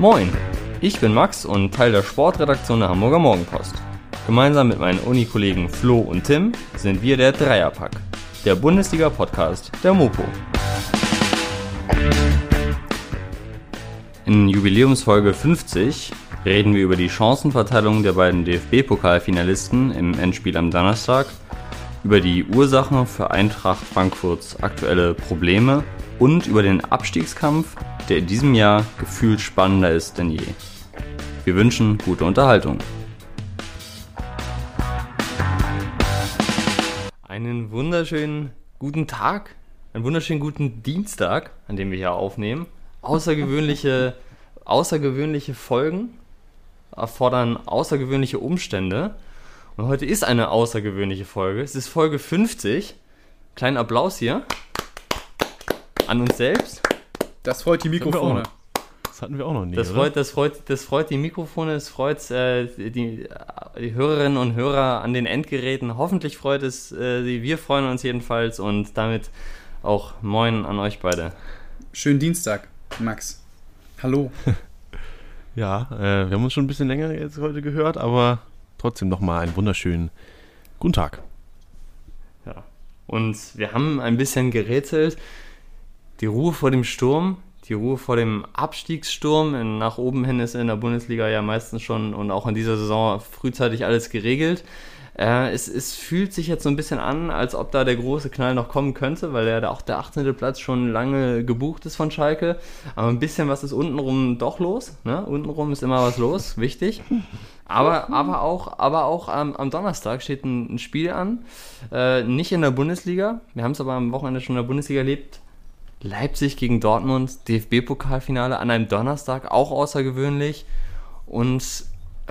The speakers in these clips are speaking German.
Moin, ich bin Max und Teil der Sportredaktion der Hamburger Morgenpost. Gemeinsam mit meinen Unikollegen Flo und Tim sind wir der Dreierpack, der Bundesliga-Podcast der Mopo. In Jubiläumsfolge 50 reden wir über die Chancenverteilung der beiden DFB-Pokalfinalisten im Endspiel am Donnerstag, über die Ursachen für Eintracht Frankfurts aktuelle Probleme und über den Abstiegskampf, der in diesem Jahr gefühlt spannender ist denn je. Wir wünschen gute Unterhaltung. Einen wunderschönen guten Tag, einen wunderschönen guten Dienstag, an dem wir hier aufnehmen. Außergewöhnliche, außergewöhnliche Folgen erfordern außergewöhnliche Umstände. Und heute ist eine außergewöhnliche Folge. Es ist Folge 50. Kleinen Applaus hier an uns selbst. Das freut die Mikrofone. Das hatten wir auch noch nie. Das freut, das, freut, das freut die Mikrofone, es freut äh, die, die Hörerinnen und Hörer an den Endgeräten. Hoffentlich freut es äh, sie. Wir freuen uns jedenfalls und damit auch Moin an euch beide. Schönen Dienstag, Max. Hallo. Ja, äh, wir haben uns schon ein bisschen länger jetzt heute gehört, aber trotzdem nochmal einen wunderschönen guten Tag. Ja. Und wir haben ein bisschen gerätselt. Die Ruhe vor dem Sturm, die Ruhe vor dem Abstiegssturm. Nach oben hin ist in der Bundesliga ja meistens schon und auch in dieser Saison frühzeitig alles geregelt. Äh, es, es fühlt sich jetzt so ein bisschen an, als ob da der große Knall noch kommen könnte, weil ja auch der 18. Platz schon lange gebucht ist von Schalke. Aber ein bisschen was ist untenrum doch los. Ne? Untenrum ist immer was los, wichtig. Aber, aber auch, aber auch am, am Donnerstag steht ein, ein Spiel an. Äh, nicht in der Bundesliga. Wir haben es aber am Wochenende schon in der Bundesliga erlebt. Leipzig gegen Dortmund, DFB-Pokalfinale an einem Donnerstag, auch außergewöhnlich. Und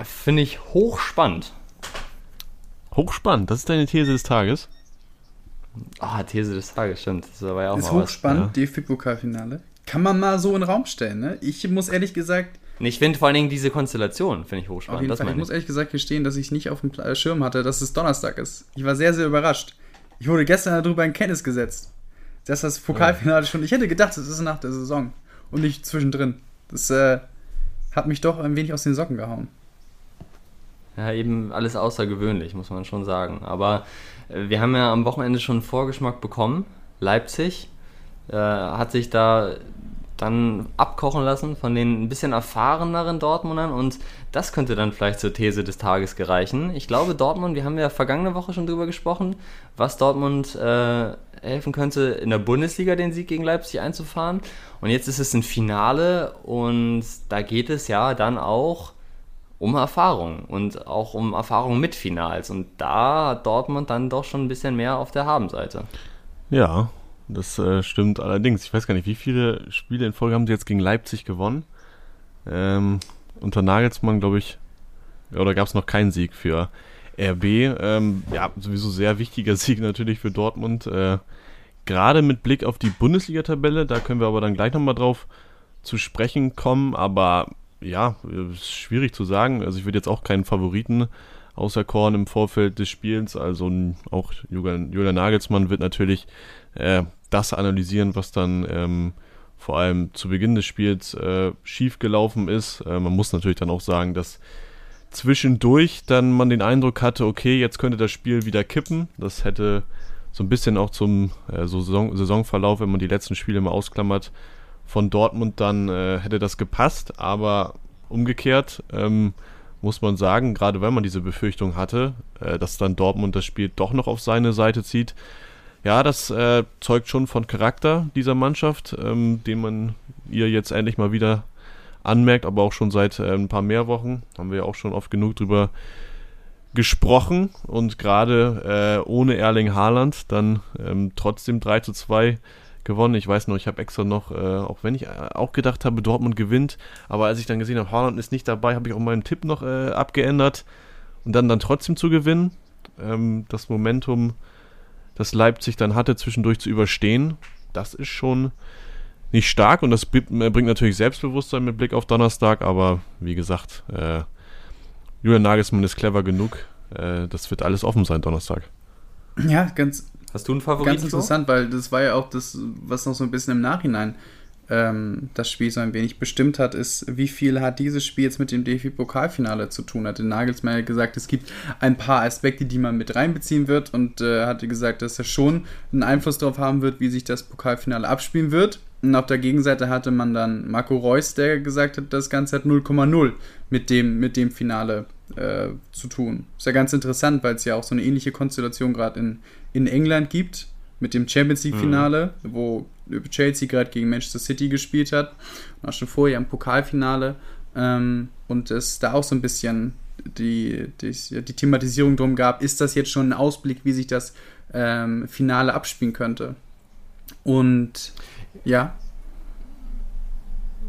finde ich hochspannend. Hochspannend, das ist deine These des Tages. Ah, These des Tages, stimmt. Das war ja auch Ist hochspannend, DFB-Pokalfinale. Kann man mal so in den Raum stellen, ne? Ich muss ehrlich gesagt, Ich finde vor allen Dingen diese Konstellation, finde ich auf hochspannend. jeden Das Fall, ich muss ich. ehrlich gesagt gestehen, dass ich nicht auf dem Schirm hatte, dass es Donnerstag ist. Ich war sehr, sehr überrascht. Ich wurde gestern darüber in Kenntnis gesetzt. Dass das Pokalfinale schon. Ich hätte gedacht, es ist nach der Saison und nicht zwischendrin. Das äh, hat mich doch ein wenig aus den Socken gehauen. Ja, eben alles außergewöhnlich, muss man schon sagen. Aber äh, wir haben ja am Wochenende schon einen Vorgeschmack bekommen. Leipzig äh, hat sich da dann abkochen lassen von den ein bisschen erfahreneren Dortmundern und das könnte dann vielleicht zur These des Tages gereichen. Ich glaube, Dortmund, wir haben ja vergangene Woche schon drüber gesprochen, was Dortmund äh, helfen könnte, in der Bundesliga den Sieg gegen Leipzig einzufahren. Und jetzt ist es ein Finale und da geht es ja dann auch um Erfahrung und auch um Erfahrung mit Finals. Und da hat Dortmund dann doch schon ein bisschen mehr auf der Habenseite. Ja, das äh, stimmt allerdings. Ich weiß gar nicht, wie viele Spiele in Folge haben sie jetzt gegen Leipzig gewonnen? Ähm, unter Nagelsmann, glaube ich, oder gab es noch keinen Sieg für RB? Ähm, ja, sowieso sehr wichtiger Sieg natürlich für Dortmund. Äh, Gerade mit Blick auf die Bundesliga-Tabelle, da können wir aber dann gleich nochmal drauf zu sprechen kommen. Aber ja, ist schwierig zu sagen. Also ich würde jetzt auch keinen Favoriten auserkoren im Vorfeld des Spiels. Also auch Julian, Julian Nagelsmann wird natürlich äh, das analysieren, was dann ähm, vor allem zu Beginn des Spiels äh, schief ist. Äh, man muss natürlich dann auch sagen, dass zwischendurch dann man den Eindruck hatte, okay, jetzt könnte das Spiel wieder kippen. Das hätte so ein bisschen auch zum äh, so Saison, Saisonverlauf, wenn man die letzten Spiele mal ausklammert, von Dortmund dann äh, hätte das gepasst. Aber umgekehrt ähm, muss man sagen, gerade wenn man diese Befürchtung hatte, äh, dass dann Dortmund das Spiel doch noch auf seine Seite zieht, ja, das äh, zeugt schon von Charakter dieser Mannschaft, ähm, den man ihr jetzt endlich mal wieder anmerkt, aber auch schon seit äh, ein paar mehr Wochen. Haben wir ja auch schon oft genug drüber gesprochen und gerade äh, ohne Erling Haaland dann ähm, trotzdem 3 zu 2 gewonnen. Ich weiß noch, ich habe extra noch, äh, auch wenn ich äh, auch gedacht habe, Dortmund gewinnt, aber als ich dann gesehen habe, Haaland ist nicht dabei, habe ich auch meinen Tipp noch äh, abgeändert und dann dann trotzdem zu gewinnen. Ähm, das Momentum, das Leipzig dann hatte, zwischendurch zu überstehen, das ist schon nicht stark und das bringt bringt natürlich Selbstbewusstsein mit Blick auf Donnerstag, aber wie gesagt, äh, Julian Nagelsmann ist clever genug. Äh, das wird alles offen sein Donnerstag. Ja, ganz, Hast du einen Favorit? ganz interessant, weil das war ja auch das, was noch so ein bisschen im Nachhinein ähm, das Spiel so ein wenig bestimmt hat, ist, wie viel hat dieses Spiel jetzt mit dem DFB-Pokalfinale zu tun? Hatte Nagelsmann ja gesagt, es gibt ein paar Aspekte, die man mit reinbeziehen wird und äh, hatte gesagt, dass er schon einen Einfluss darauf haben wird, wie sich das Pokalfinale abspielen wird. Und auf der Gegenseite hatte man dann Marco Reus, der gesagt hat, das Ganze hat 0,0 mit dem, mit dem Finale äh, zu tun. Ist ja ganz interessant, weil es ja auch so eine ähnliche Konstellation gerade in, in England gibt mit dem Champions League-Finale, mhm. wo Chelsea gerade gegen Manchester City gespielt hat. Und auch schon vorher im Pokalfinale. Ähm, und es da auch so ein bisschen die, die, die, Thematisierung drum gab, ist das jetzt schon ein Ausblick, wie sich das ähm, Finale abspielen könnte. Und ja.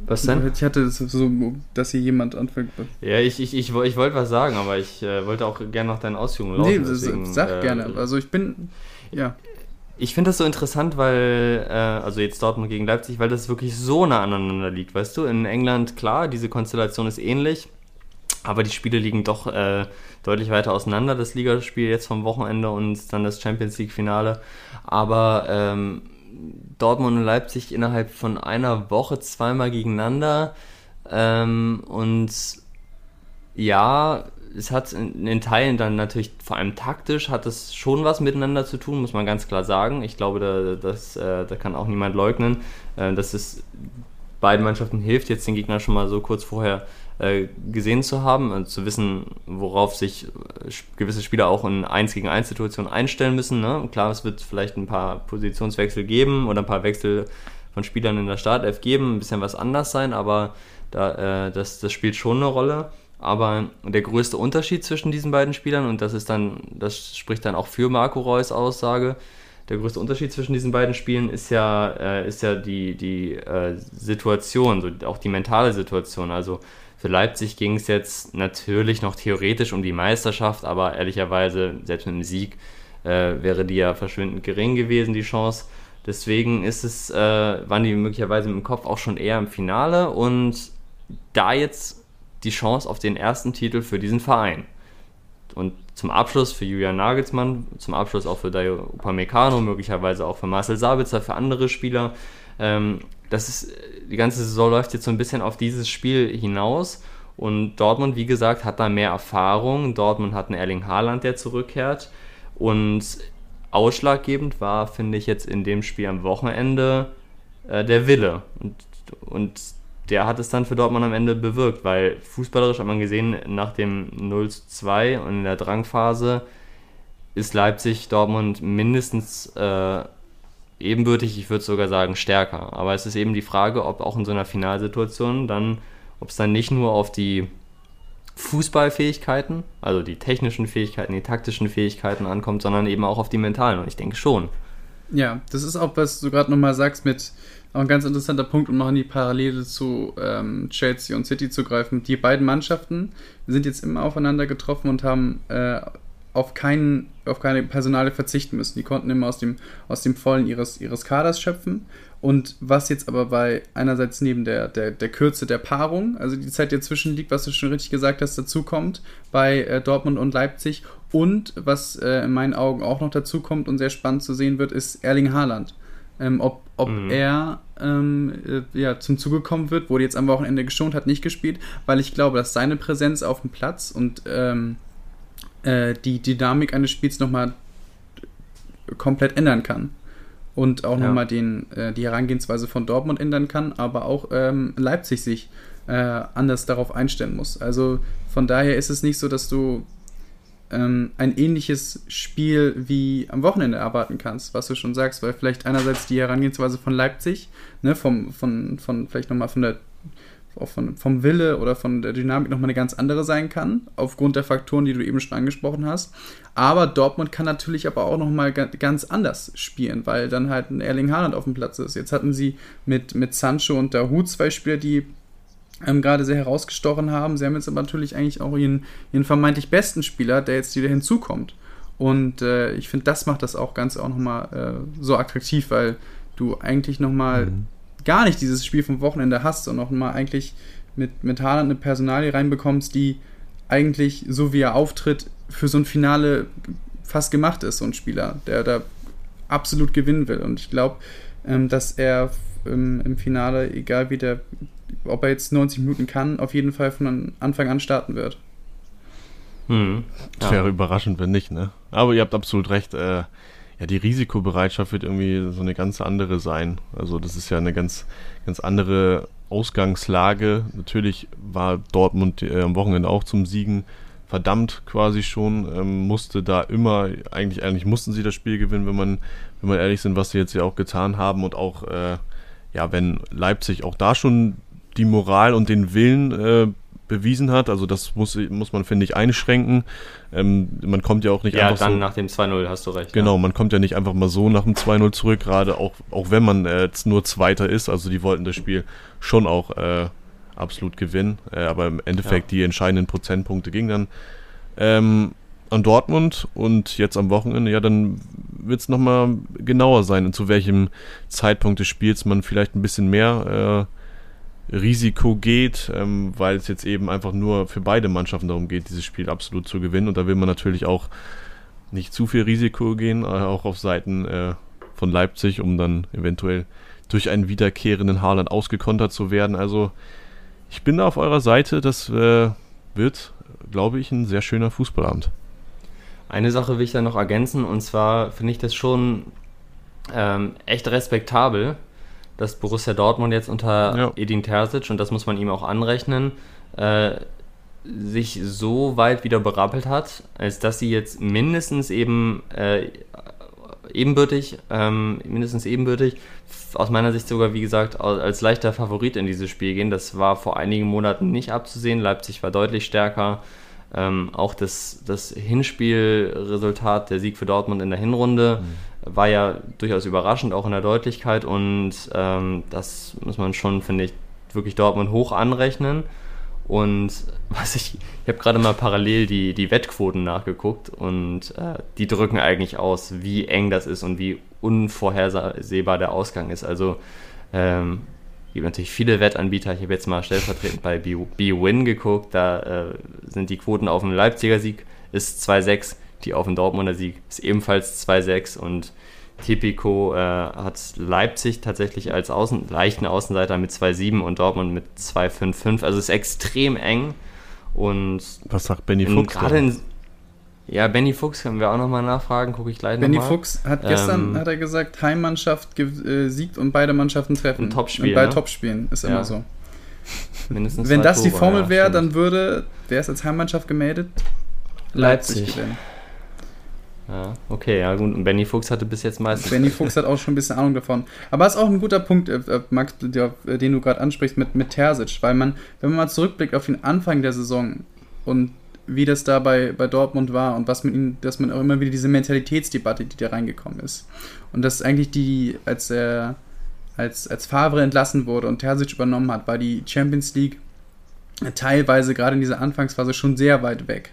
Was denn? Ich hatte so, dass hier jemand anfängt. Ja, ich, ich, ich, ich wollte was sagen, aber ich äh, wollte auch gerne noch deinen Ausführungen laufen. Nee, deswegen, sag äh, gerne. Also ich bin, ja. Ich finde das so interessant, weil, äh, also jetzt Dortmund gegen Leipzig, weil das wirklich so nah aneinander liegt, weißt du? In England, klar, diese Konstellation ist ähnlich, aber die Spiele liegen doch äh, deutlich weiter auseinander, das Ligaspiel jetzt vom Wochenende und dann das Champions League-Finale. Aber ähm, Dortmund und Leipzig innerhalb von einer Woche zweimal gegeneinander ähm, und ja, es hat in, in, Teilen dann natürlich, vor allem taktisch, hat es schon was miteinander zu tun, muss man ganz klar sagen. Ich glaube, da, das, äh, da kann auch niemand leugnen, äh, dass es beiden Mannschaften hilft, jetzt den Gegner schon mal so kurz vorher äh, gesehen zu haben und zu wissen, worauf sich äh, gewisse Spieler auch in 1 gegen 1 Situationen einstellen müssen. Ne? Klar, es wird vielleicht ein paar Positionswechsel geben oder ein paar Wechsel von Spielern in der Startelf geben, ein bisschen was anders sein, aber da, äh, das, das spielt schon eine Rolle. Aber der größte Unterschied zwischen diesen beiden Spielern, und das ist dann, das spricht dann auch für Marco Reus Aussage, der größte Unterschied zwischen diesen beiden Spielen ist ja, äh, ist ja die, die äh, Situation, so auch die mentale Situation. Also für Leipzig ging es jetzt natürlich noch theoretisch um die Meisterschaft, aber ehrlicherweise, selbst mit dem Sieg, äh, wäre die ja verschwindend gering gewesen, die Chance. Deswegen ist es, äh, waren die möglicherweise dem Kopf auch schon eher im Finale und da jetzt die Chance auf den ersten Titel für diesen Verein. Und zum Abschluss für Julian Nagelsmann, zum Abschluss auch für Dayo Upamecano, möglicherweise auch für Marcel Sabitzer, für andere Spieler. Ähm, das ist, die ganze Saison läuft jetzt so ein bisschen auf dieses Spiel hinaus. Und Dortmund, wie gesagt, hat da mehr Erfahrung. Dortmund hat einen Erling Haaland, der zurückkehrt. Und ausschlaggebend war, finde ich, jetzt in dem Spiel am Wochenende äh, der Wille. Und, und der hat es dann für Dortmund am Ende bewirkt, weil fußballerisch hat man gesehen, nach dem 0 zu 2 und in der Drangphase ist Leipzig Dortmund mindestens äh, ebenbürtig, ich würde sogar sagen stärker. Aber es ist eben die Frage, ob auch in so einer Finalsituation dann, ob es dann nicht nur auf die Fußballfähigkeiten, also die technischen Fähigkeiten, die taktischen Fähigkeiten ankommt, sondern eben auch auf die mentalen. Und ich denke schon. Ja, das ist auch, was du gerade nochmal sagst mit auch ein ganz interessanter Punkt, um noch in die Parallele zu ähm, Chelsea und City zu greifen. Die beiden Mannschaften sind jetzt immer aufeinander getroffen und haben äh, auf, keinen, auf keine Personale verzichten müssen. Die konnten immer aus dem, aus dem Vollen ihres, ihres Kaders schöpfen. Und was jetzt aber bei einerseits neben der, der, der Kürze der Paarung, also die Zeit, die dazwischen liegt, was du schon richtig gesagt hast, dazu kommt bei äh, Dortmund und Leipzig. Und was äh, in meinen Augen auch noch dazu kommt und sehr spannend zu sehen wird, ist Erling Haaland ähm, ob, ob mhm. er ähm, äh, ja, zum Zuge kommen wird, wurde jetzt am Wochenende geschont, hat nicht gespielt, weil ich glaube, dass seine Präsenz auf dem Platz und ähm, äh, die Dynamik eines Spiels nochmal komplett ändern kann. Und auch ja. nochmal äh, die Herangehensweise von Dortmund ändern kann, aber auch ähm, Leipzig sich äh, anders darauf einstellen muss. Also von daher ist es nicht so, dass du ähm, ein ähnliches Spiel wie am Wochenende erwarten kannst, was du schon sagst, weil vielleicht einerseits die Herangehensweise von Leipzig, ne, vom, von, von vielleicht nochmal von der auch von, vom Wille oder von der Dynamik nochmal eine ganz andere sein kann, aufgrund der Faktoren, die du eben schon angesprochen hast. Aber Dortmund kann natürlich aber auch nochmal ganz anders spielen, weil dann halt ein Erling Haaland auf dem Platz ist. Jetzt hatten sie mit, mit Sancho und Dahoud zwei Spieler, die ähm, gerade sehr herausgestochen haben. Sie haben jetzt aber natürlich eigentlich auch ihren, ihren vermeintlich besten Spieler, der jetzt wieder hinzukommt. Und äh, ich finde, das macht das auch ganz auch nochmal äh, so attraktiv, weil du eigentlich nochmal mhm. Gar nicht dieses Spiel vom Wochenende hast und nochmal eigentlich mit, mit Haaland eine Personalie reinbekommst, die eigentlich, so wie er auftritt, für so ein Finale fast gemacht ist, so ein Spieler, der da absolut gewinnen will. Und ich glaube, ähm, dass er im, im Finale, egal wie der, ob er jetzt 90 Minuten kann, auf jeden Fall von Anfang an starten wird. Hm. Ja. Wäre überraschend, wenn nicht, ne? Aber ihr habt absolut recht. Äh, ja, die Risikobereitschaft wird irgendwie so eine ganz andere sein. Also das ist ja eine ganz, ganz andere Ausgangslage. Natürlich war Dortmund äh, am Wochenende auch zum Siegen verdammt quasi schon, ähm, musste da immer, eigentlich, eigentlich mussten sie das Spiel gewinnen, wenn man, wenn man ehrlich sind, was sie jetzt ja auch getan haben und auch, äh, ja, wenn Leipzig auch da schon die Moral und den Willen äh, bewiesen hat. Also das muss, muss man, finde ich, einschränken. Ähm, man kommt ja auch nicht ja, einfach dann so, nach dem 2-0 hast du recht. Genau, ja. man kommt ja nicht einfach mal so nach dem 2-0 zurück, gerade auch, auch wenn man äh, jetzt nur Zweiter ist. Also die wollten das Spiel schon auch äh, absolut gewinnen. Äh, aber im Endeffekt ja. die entscheidenden Prozentpunkte gingen dann ähm, an Dortmund und jetzt am Wochenende, ja, dann wird es nochmal genauer sein, zu welchem Zeitpunkt des Spiels man vielleicht ein bisschen mehr äh, Risiko geht, ähm, weil es jetzt eben einfach nur für beide Mannschaften darum geht, dieses Spiel absolut zu gewinnen. Und da will man natürlich auch nicht zu viel Risiko gehen, äh, auch auf Seiten äh, von Leipzig, um dann eventuell durch einen wiederkehrenden Haaland ausgekontert zu werden. Also ich bin da auf eurer Seite. Das äh, wird, glaube ich, ein sehr schöner Fußballabend. Eine Sache will ich da noch ergänzen, und zwar finde ich das schon ähm, echt respektabel, dass Borussia Dortmund jetzt unter ja. Edin Terzic, und das muss man ihm auch anrechnen, äh, sich so weit wieder berappelt hat, als dass sie jetzt mindestens eben äh, ebenbürtig, ähm, mindestens ebenbürtig, aus meiner Sicht sogar, wie gesagt, als leichter Favorit in dieses Spiel gehen. Das war vor einigen Monaten nicht abzusehen. Leipzig war deutlich stärker. Ähm, auch das, das Hinspielresultat, der Sieg für Dortmund in der Hinrunde, mhm war ja durchaus überraschend, auch in der Deutlichkeit. Und ähm, das muss man schon, finde ich, wirklich Dortmund hoch anrechnen. Und was ich, ich habe gerade mal parallel die, die Wettquoten nachgeguckt und äh, die drücken eigentlich aus, wie eng das ist und wie unvorhersehbar der Ausgang ist. Also ähm, gibt natürlich viele Wettanbieter. Ich habe jetzt mal stellvertretend bei B-Win geguckt. Da äh, sind die Quoten auf dem Leipziger Sieg ist 2,6 die auf den Dortmunder Sieg ist ebenfalls 2-6 und Tipico äh, hat Leipzig tatsächlich als Außen, leichten Außenseiter mit 2-7 und Dortmund mit 2-5-5. Also es ist extrem eng. Und Was sagt Benny Fuchs? Gerade in, ja, Benny Fuchs können wir auch nochmal nachfragen, gucke ich gleich nochmal. Benny Fuchs hat gestern, ähm, hat er gesagt, Heimmannschaft äh, siegt und beide Mannschaften treffen. Ein Topspiel. Und bei ne? Topspielen ist ja. immer so. Mindestens Wenn das Tore, die Formel wäre, ja, dann würde, wer ist als Heimmannschaft gemeldet? Leipzig, Leipzig gewinnen. Ja, okay, ja gut. Und Benny Fuchs hatte bis jetzt meistens. Benny Fuchs hat auch schon ein bisschen Ahnung davon. Aber ist auch ein guter Punkt, äh, äh Max, äh, den du gerade ansprichst mit, mit Terzic, weil man, wenn man mal zurückblickt auf den Anfang der Saison und wie das da bei, bei Dortmund war und was mit ihm, dass man auch immer wieder diese Mentalitätsdebatte, die da reingekommen ist. Und dass eigentlich die, als er als, als Favre entlassen wurde und Terzic übernommen hat, war die Champions League teilweise gerade in dieser Anfangsphase schon sehr weit weg.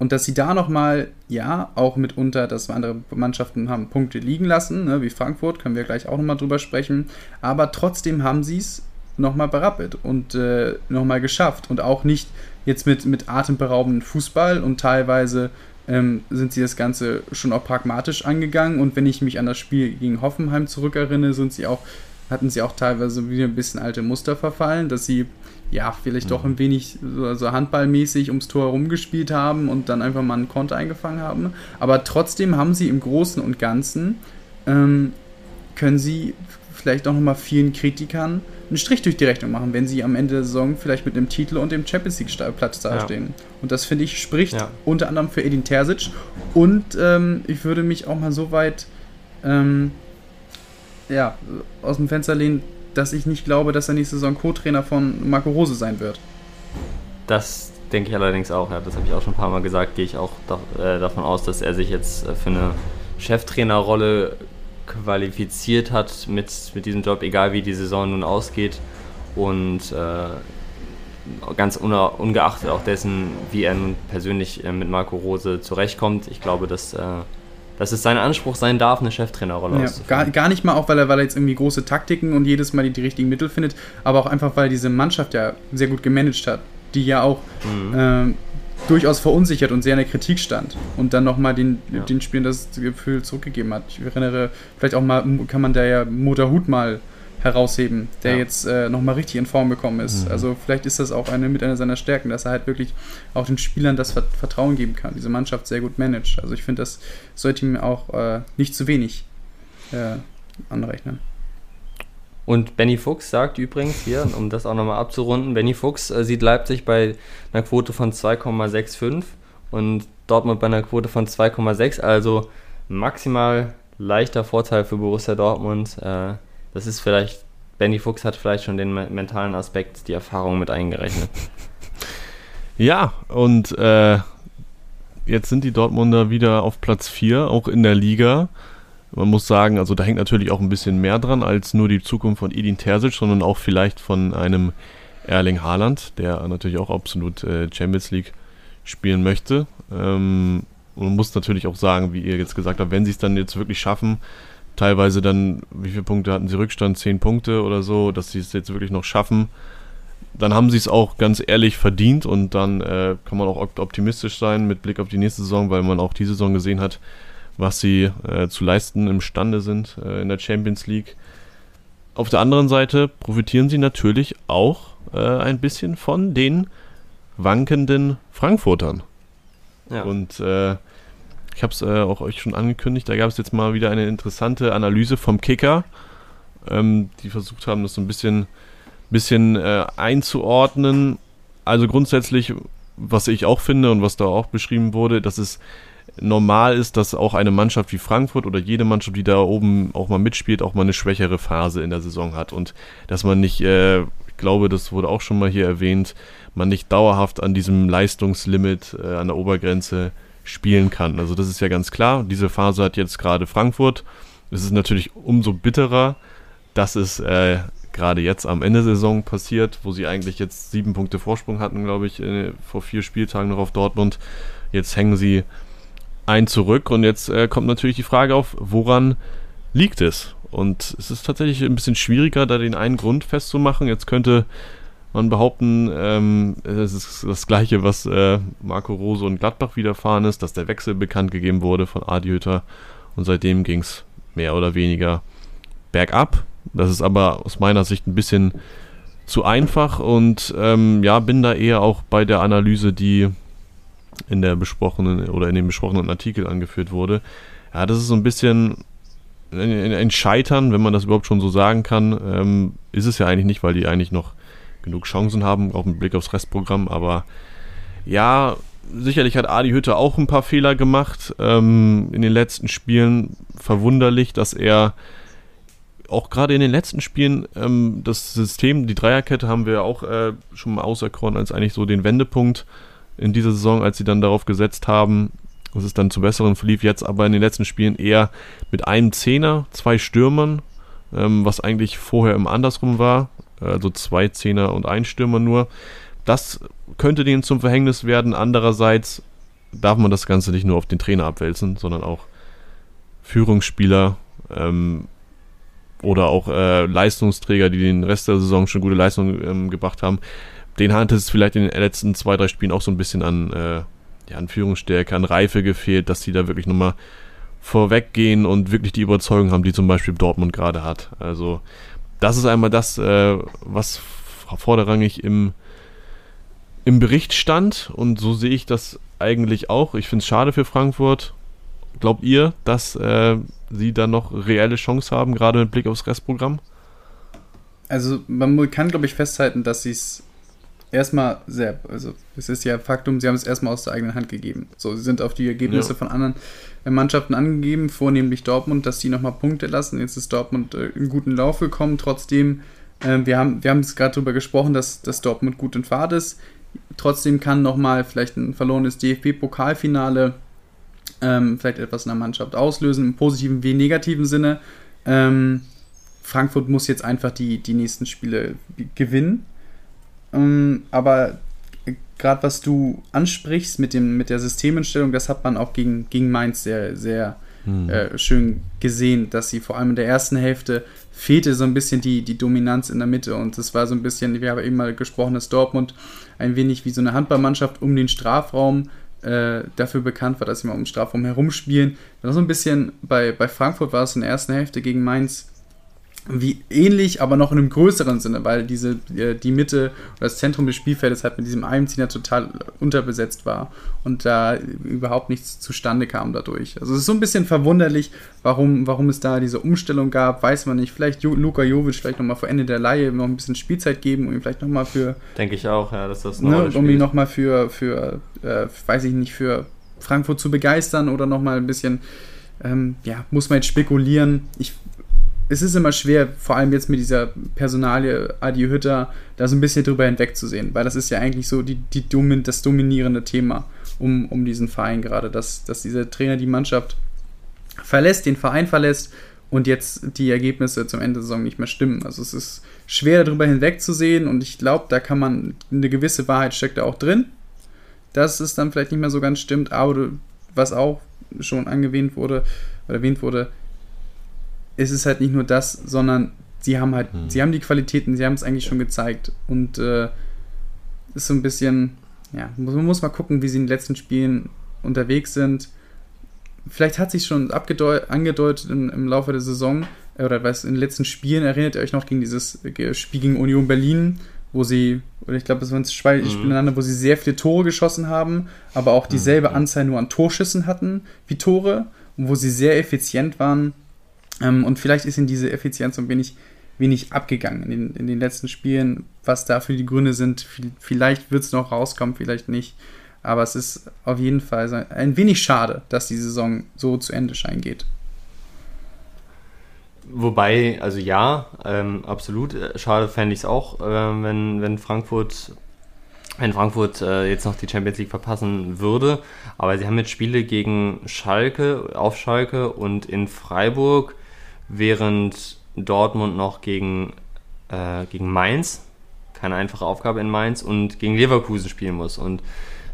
Und dass sie da nochmal, ja, auch mitunter, dass andere Mannschaften haben Punkte liegen lassen, ne, wie Frankfurt, können wir gleich auch nochmal drüber sprechen. Aber trotzdem haben sie es nochmal berappelt und äh, nochmal geschafft. Und auch nicht jetzt mit, mit atemberaubendem Fußball und teilweise ähm, sind sie das Ganze schon auch pragmatisch angegangen. Und wenn ich mich an das Spiel gegen Hoffenheim zurückerinnere, sind sie auch, hatten sie auch teilweise wieder ein bisschen alte Muster verfallen, dass sie ja, vielleicht mhm. doch ein wenig so, so handballmäßig ums Tor herumgespielt haben und dann einfach mal einen Konter eingefangen haben. Aber trotzdem haben sie im Großen und Ganzen, ähm, können sie vielleicht auch nochmal vielen Kritikern einen Strich durch die Rechnung machen, wenn sie am Ende der Saison vielleicht mit einem Titel und dem Champions League Platz dastehen. Ja. Und das finde ich spricht ja. unter anderem für Edin Terzic. Und ähm, ich würde mich auch mal so weit ähm, ja, aus dem Fenster lehnen, dass ich nicht glaube, dass er nächste Saison Co-Trainer von Marco Rose sein wird. Das denke ich allerdings auch, ja. Das habe ich auch schon ein paar Mal gesagt. Gehe ich auch äh, davon aus, dass er sich jetzt äh, für eine Cheftrainerrolle qualifiziert hat mit, mit diesem Job, egal wie die Saison nun ausgeht. Und äh, ganz ungeachtet auch dessen, wie er nun persönlich äh, mit Marco Rose zurechtkommt. Ich glaube, dass äh, dass es sein Anspruch sein darf, eine Cheftrainerrolle ja, gar, gar nicht mal auch, weil er, weil er jetzt irgendwie große Taktiken und jedes Mal die, die richtigen Mittel findet, aber auch einfach, weil er diese Mannschaft ja sehr gut gemanagt hat, die ja auch mhm. äh, durchaus verunsichert und sehr in der Kritik stand und dann nochmal den, ja. den Spielern das Gefühl zurückgegeben hat. Ich erinnere, vielleicht auch mal, kann man da ja Motorhut mal herausheben, der Ja. jetzt äh, nochmal richtig in Form gekommen ist. Mhm. Also vielleicht ist das auch eine mit einer seiner Stärken, dass er halt wirklich auch den Spielern das Vert- Vertrauen geben kann, diese Mannschaft sehr gut managt. Also ich finde, das sollte ihm auch äh, nicht zu wenig äh, anrechnen. Und Benny Fuchs sagt übrigens hier, um das auch nochmal abzurunden, Benny Fuchs äh, sieht Leipzig bei einer Quote von 2,65 und Dortmund bei einer Quote von 2,6, also maximal leichter Vorteil für Borussia Dortmund. Äh, das ist vielleicht, Benny Fuchs hat vielleicht schon den me- mentalen Aspekt, die Erfahrung mit eingerechnet. Ja, und äh, jetzt sind die Dortmunder wieder auf Platz 4, auch in der Liga. Man muss sagen, also da hängt natürlich auch ein bisschen mehr dran als nur die Zukunft von Edin Terzic, sondern auch vielleicht von einem Erling Haaland, der natürlich auch absolut äh, Champions League spielen möchte. Ähm, und man muss natürlich auch sagen, wie ihr jetzt gesagt habt, wenn sie es dann jetzt wirklich schaffen, teilweise dann, wie viele Punkte hatten sie Rückstand? Zehn Punkte oder so, dass sie es jetzt wirklich noch schaffen, dann haben sie es auch ganz ehrlich verdient und dann äh, kann man auch opt- optimistisch sein mit Blick auf die nächste Saison, weil man auch diese Saison gesehen hat, was sie äh, zu leisten imstande sind äh, in der Champions League. Auf der anderen Seite profitieren sie natürlich auch äh, ein bisschen von den wankenden Frankfurtern. Ja. Und äh, ich habe es äh, auch euch schon angekündigt, da gab es jetzt mal wieder eine interessante Analyse vom Kicker, ähm, die versucht haben, das so ein bisschen, bisschen äh, einzuordnen. Also grundsätzlich, was ich auch finde und was da auch beschrieben wurde, dass es normal ist, dass auch eine Mannschaft wie Frankfurt oder jede Mannschaft, die da oben auch mal mitspielt, auch mal eine schwächere Phase in der Saison hat und dass man nicht, äh, ich glaube, das wurde auch schon mal hier erwähnt, man nicht dauerhaft an diesem Leistungslimit äh, an der Obergrenze spielen kann. Also das ist ja ganz klar. Diese Phase hat jetzt gerade Frankfurt. Es ist natürlich umso bitterer, dass es äh, gerade jetzt am Ende der Saison passiert, wo sie eigentlich jetzt sieben Punkte Vorsprung hatten, glaube ich, äh, vor vier Spieltagen noch auf Dortmund. Jetzt hängen sie ein zurück und jetzt äh, kommt natürlich die Frage auf, woran liegt es? Und es ist tatsächlich ein bisschen schwieriger, da den einen Grund festzumachen. Jetzt könnte man behaupten, ähm, es ist das gleiche, was äh, Marco Rose und Gladbach widerfahren ist, dass der Wechsel bekannt gegeben wurde von Adi Hütter und seitdem ging es mehr oder weniger bergab. Das ist aber aus meiner Sicht ein bisschen zu einfach und ähm, ja, bin da eher auch bei der Analyse, die in der besprochenen oder in dem besprochenen Artikel angeführt wurde. Ja, das ist so ein bisschen ein, Scheitern, wenn man das überhaupt schon so sagen kann. Ähm, ist es ja eigentlich nicht, weil die eigentlich noch genug Chancen haben, auch mit Blick aufs Restprogramm. Aber ja, sicherlich hat Adi Hütte auch ein paar Fehler gemacht ähm, in den letzten Spielen. Verwunderlich, dass er auch gerade in den letzten Spielen ähm, das System, die Dreierkette haben wir auch äh, schon mal auserkoren als eigentlich so den Wendepunkt in dieser Saison, als sie dann darauf gesetzt haben, dass es dann zu besseren verlief. Jetzt aber in den letzten Spielen eher mit einem Zehner, zwei Stürmern, ähm, was eigentlich vorher im andersrum war. Also zwei Zehner und ein Stürmer nur. Das könnte denen zum Verhängnis werden. Andererseits darf man das Ganze nicht nur auf den Trainer abwälzen, sondern auch Führungsspieler ähm, oder auch äh, Leistungsträger, die den Rest der Saison schon gute Leistungen ähm, gebracht haben. Den hat es vielleicht in den letzten zwei, drei Spielen auch so ein bisschen an, äh, ja, an Führungsstärke, an Reife gefehlt, dass die da wirklich nochmal vorweggehen und wirklich die Überzeugung haben, die zum Beispiel Dortmund gerade hat. Also das ist einmal das, äh, was vorderrangig im, im Bericht stand und so sehe ich das eigentlich auch. Ich finde es schade für Frankfurt. Glaubt ihr, dass äh, sie da noch reelle Chance haben, gerade mit Blick aufs Restprogramm? Also man kann, glaube ich, festhalten, dass sie es erstmal sehr, also es ist ja Faktum, sie haben es erstmal aus der eigenen Hand gegeben. So, sie sind auf die Ergebnisse Ja. von anderen äh, Mannschaften angegeben, vornehmlich Dortmund, dass die nochmal Punkte lassen. Jetzt ist Dortmund äh, in guten Lauf gekommen. Trotzdem, äh, wir haben wir haben es gerade darüber gesprochen, dass, dass Dortmund gut in Fahrt ist. Trotzdem kann nochmal vielleicht ein verlorenes DFB-Pokalfinale ähm, vielleicht etwas in der Mannschaft auslösen, im positiven wie negativen Sinne. Ähm, Frankfurt muss jetzt einfach die, die nächsten Spiele gewinnen. Ähm, aber gerade was du ansprichst mit, dem, mit der Systemenstellung, das hat man auch gegen, gegen Mainz sehr, sehr Hm. äh, schön gesehen, dass sie vor allem in der ersten Hälfte fehlte so ein bisschen die, die Dominanz in der Mitte und das war so ein bisschen, wir haben eben mal gesprochen, dass Dortmund ein wenig wie so eine Handballmannschaft um den Strafraum äh, dafür bekannt war, dass sie mal um den Strafraum herumspielen. Das war so ein bisschen, bei, bei Frankfurt war es in der ersten Hälfte gegen Mainz wie ähnlich, aber noch in einem größeren Sinne, weil diese, äh, die Mitte oder das Zentrum des Spielfeldes halt mit diesem Einzieher total unterbesetzt war und da überhaupt nichts zustande kam dadurch. Also es ist so ein bisschen verwunderlich, warum, warum es da diese Umstellung gab, weiß man nicht. Vielleicht Luka Jovic vielleicht nochmal vor Ende der Laie noch ein bisschen Spielzeit geben und ihm vielleicht nochmal für... Denke ich auch, ja, dass das ne, Um ihn nochmal für, für äh, weiß ich nicht, für Frankfurt zu begeistern oder nochmal ein bisschen... Ähm, ja, muss man jetzt spekulieren. Ich es ist immer schwer, vor allem jetzt mit dieser Personalie Adi Hütter, da so ein bisschen drüber hinwegzusehen, weil das ist ja eigentlich so die, die Domin, das dominierende Thema um, um diesen Verein gerade, dass, dass dieser Trainer die Mannschaft verlässt, den Verein verlässt und jetzt die Ergebnisse zum Ende der Saison nicht mehr stimmen. Also es ist schwer darüber hinwegzusehen und ich glaube, da kann man, eine gewisse Wahrheit steckt da auch drin, dass es dann vielleicht nicht mehr so ganz stimmt, aber was auch schon angewähnt wurde, oder erwähnt wurde, es ist halt nicht nur das, sondern sie haben halt, hm. sie haben die Qualitäten, sie haben es eigentlich schon gezeigt. Und äh, ist so ein bisschen, ja, man muss mal gucken, wie sie in den letzten Spielen unterwegs sind. Vielleicht hat sich schon angedeutet im, im, Laufe der Saison, äh, oder was in den letzten Spielen, erinnert ihr euch noch gegen dieses Spiel gegen Union Berlin, wo sie, oder ich glaube, es waren zwei mhm. Spiele ineinander, wo sie sehr viele Tore geschossen haben, aber auch dieselbe mhm. Anzahl nur an Torschüssen hatten wie Tore und wo sie sehr effizient waren ähm, und vielleicht ist ihnen diese Effizienz ein wenig, wenig abgegangen in den, in den letzten Spielen. Was dafür die Gründe sind, vielleicht wird es noch rauskommen, vielleicht nicht. Aber es ist auf jeden Fall ein wenig schade, dass die Saison so zu Ende scheinen geht. Wobei, also ja, ähm, absolut. Äh, schade fände ich es auch, äh, wenn, wenn Frankfurt, wenn Frankfurt äh, jetzt noch die Champions League verpassen würde. Aber sie haben jetzt Spiele gegen Schalke, auf Schalke und in Freiburg während Dortmund noch gegen, äh, gegen Mainz, keine einfache Aufgabe in Mainz, und gegen Leverkusen spielen muss. Und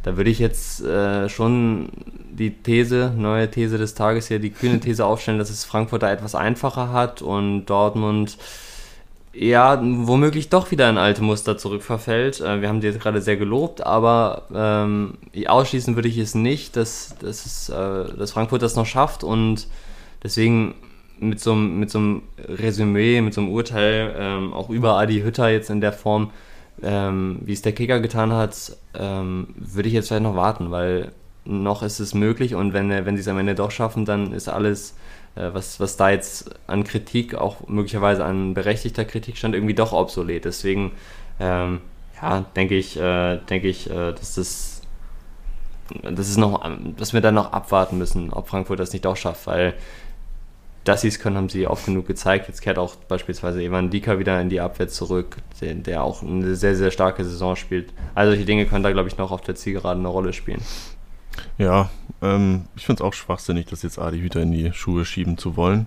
da würde ich jetzt äh, schon die These, neue These des Tages hier, die kühne These aufstellen, dass es Frankfurt da etwas einfacher hat und Dortmund ja, womöglich doch wieder in alte Muster zurückverfällt. Äh, wir haben die jetzt gerade sehr gelobt, aber ähm, ausschließen würde ich es nicht, dass, dass, es, äh, dass Frankfurt das noch schafft und deswegen mit so, einem, mit so einem Resümee, mit so einem Urteil, ähm, auch über Adi Hütter jetzt in der Form, ähm, wie es der Kicker getan hat, ähm, würde ich jetzt vielleicht noch warten, weil noch ist es möglich und wenn, wenn sie es am Ende doch schaffen, dann ist alles, äh, was, was da jetzt an Kritik, auch möglicherweise an berechtigter Kritik stand, irgendwie doch obsolet. Deswegen, ähm, ja, denke ich, äh, denke ich, äh, dass das das ist noch, dass wir dann noch abwarten müssen, ob Frankfurt das nicht doch schafft, weil dass sie es können, haben sie oft genug gezeigt. Jetzt kehrt auch beispielsweise Evan Dika wieder in die Abwehr zurück, der, der, auch eine sehr, sehr starke Saison spielt. Also solche Dinge können da, glaube ich, noch auf der Zielgeraden eine Rolle spielen. Ja, ähm, ich finde es auch schwachsinnig, das jetzt Adi wieder in die Schuhe schieben zu wollen.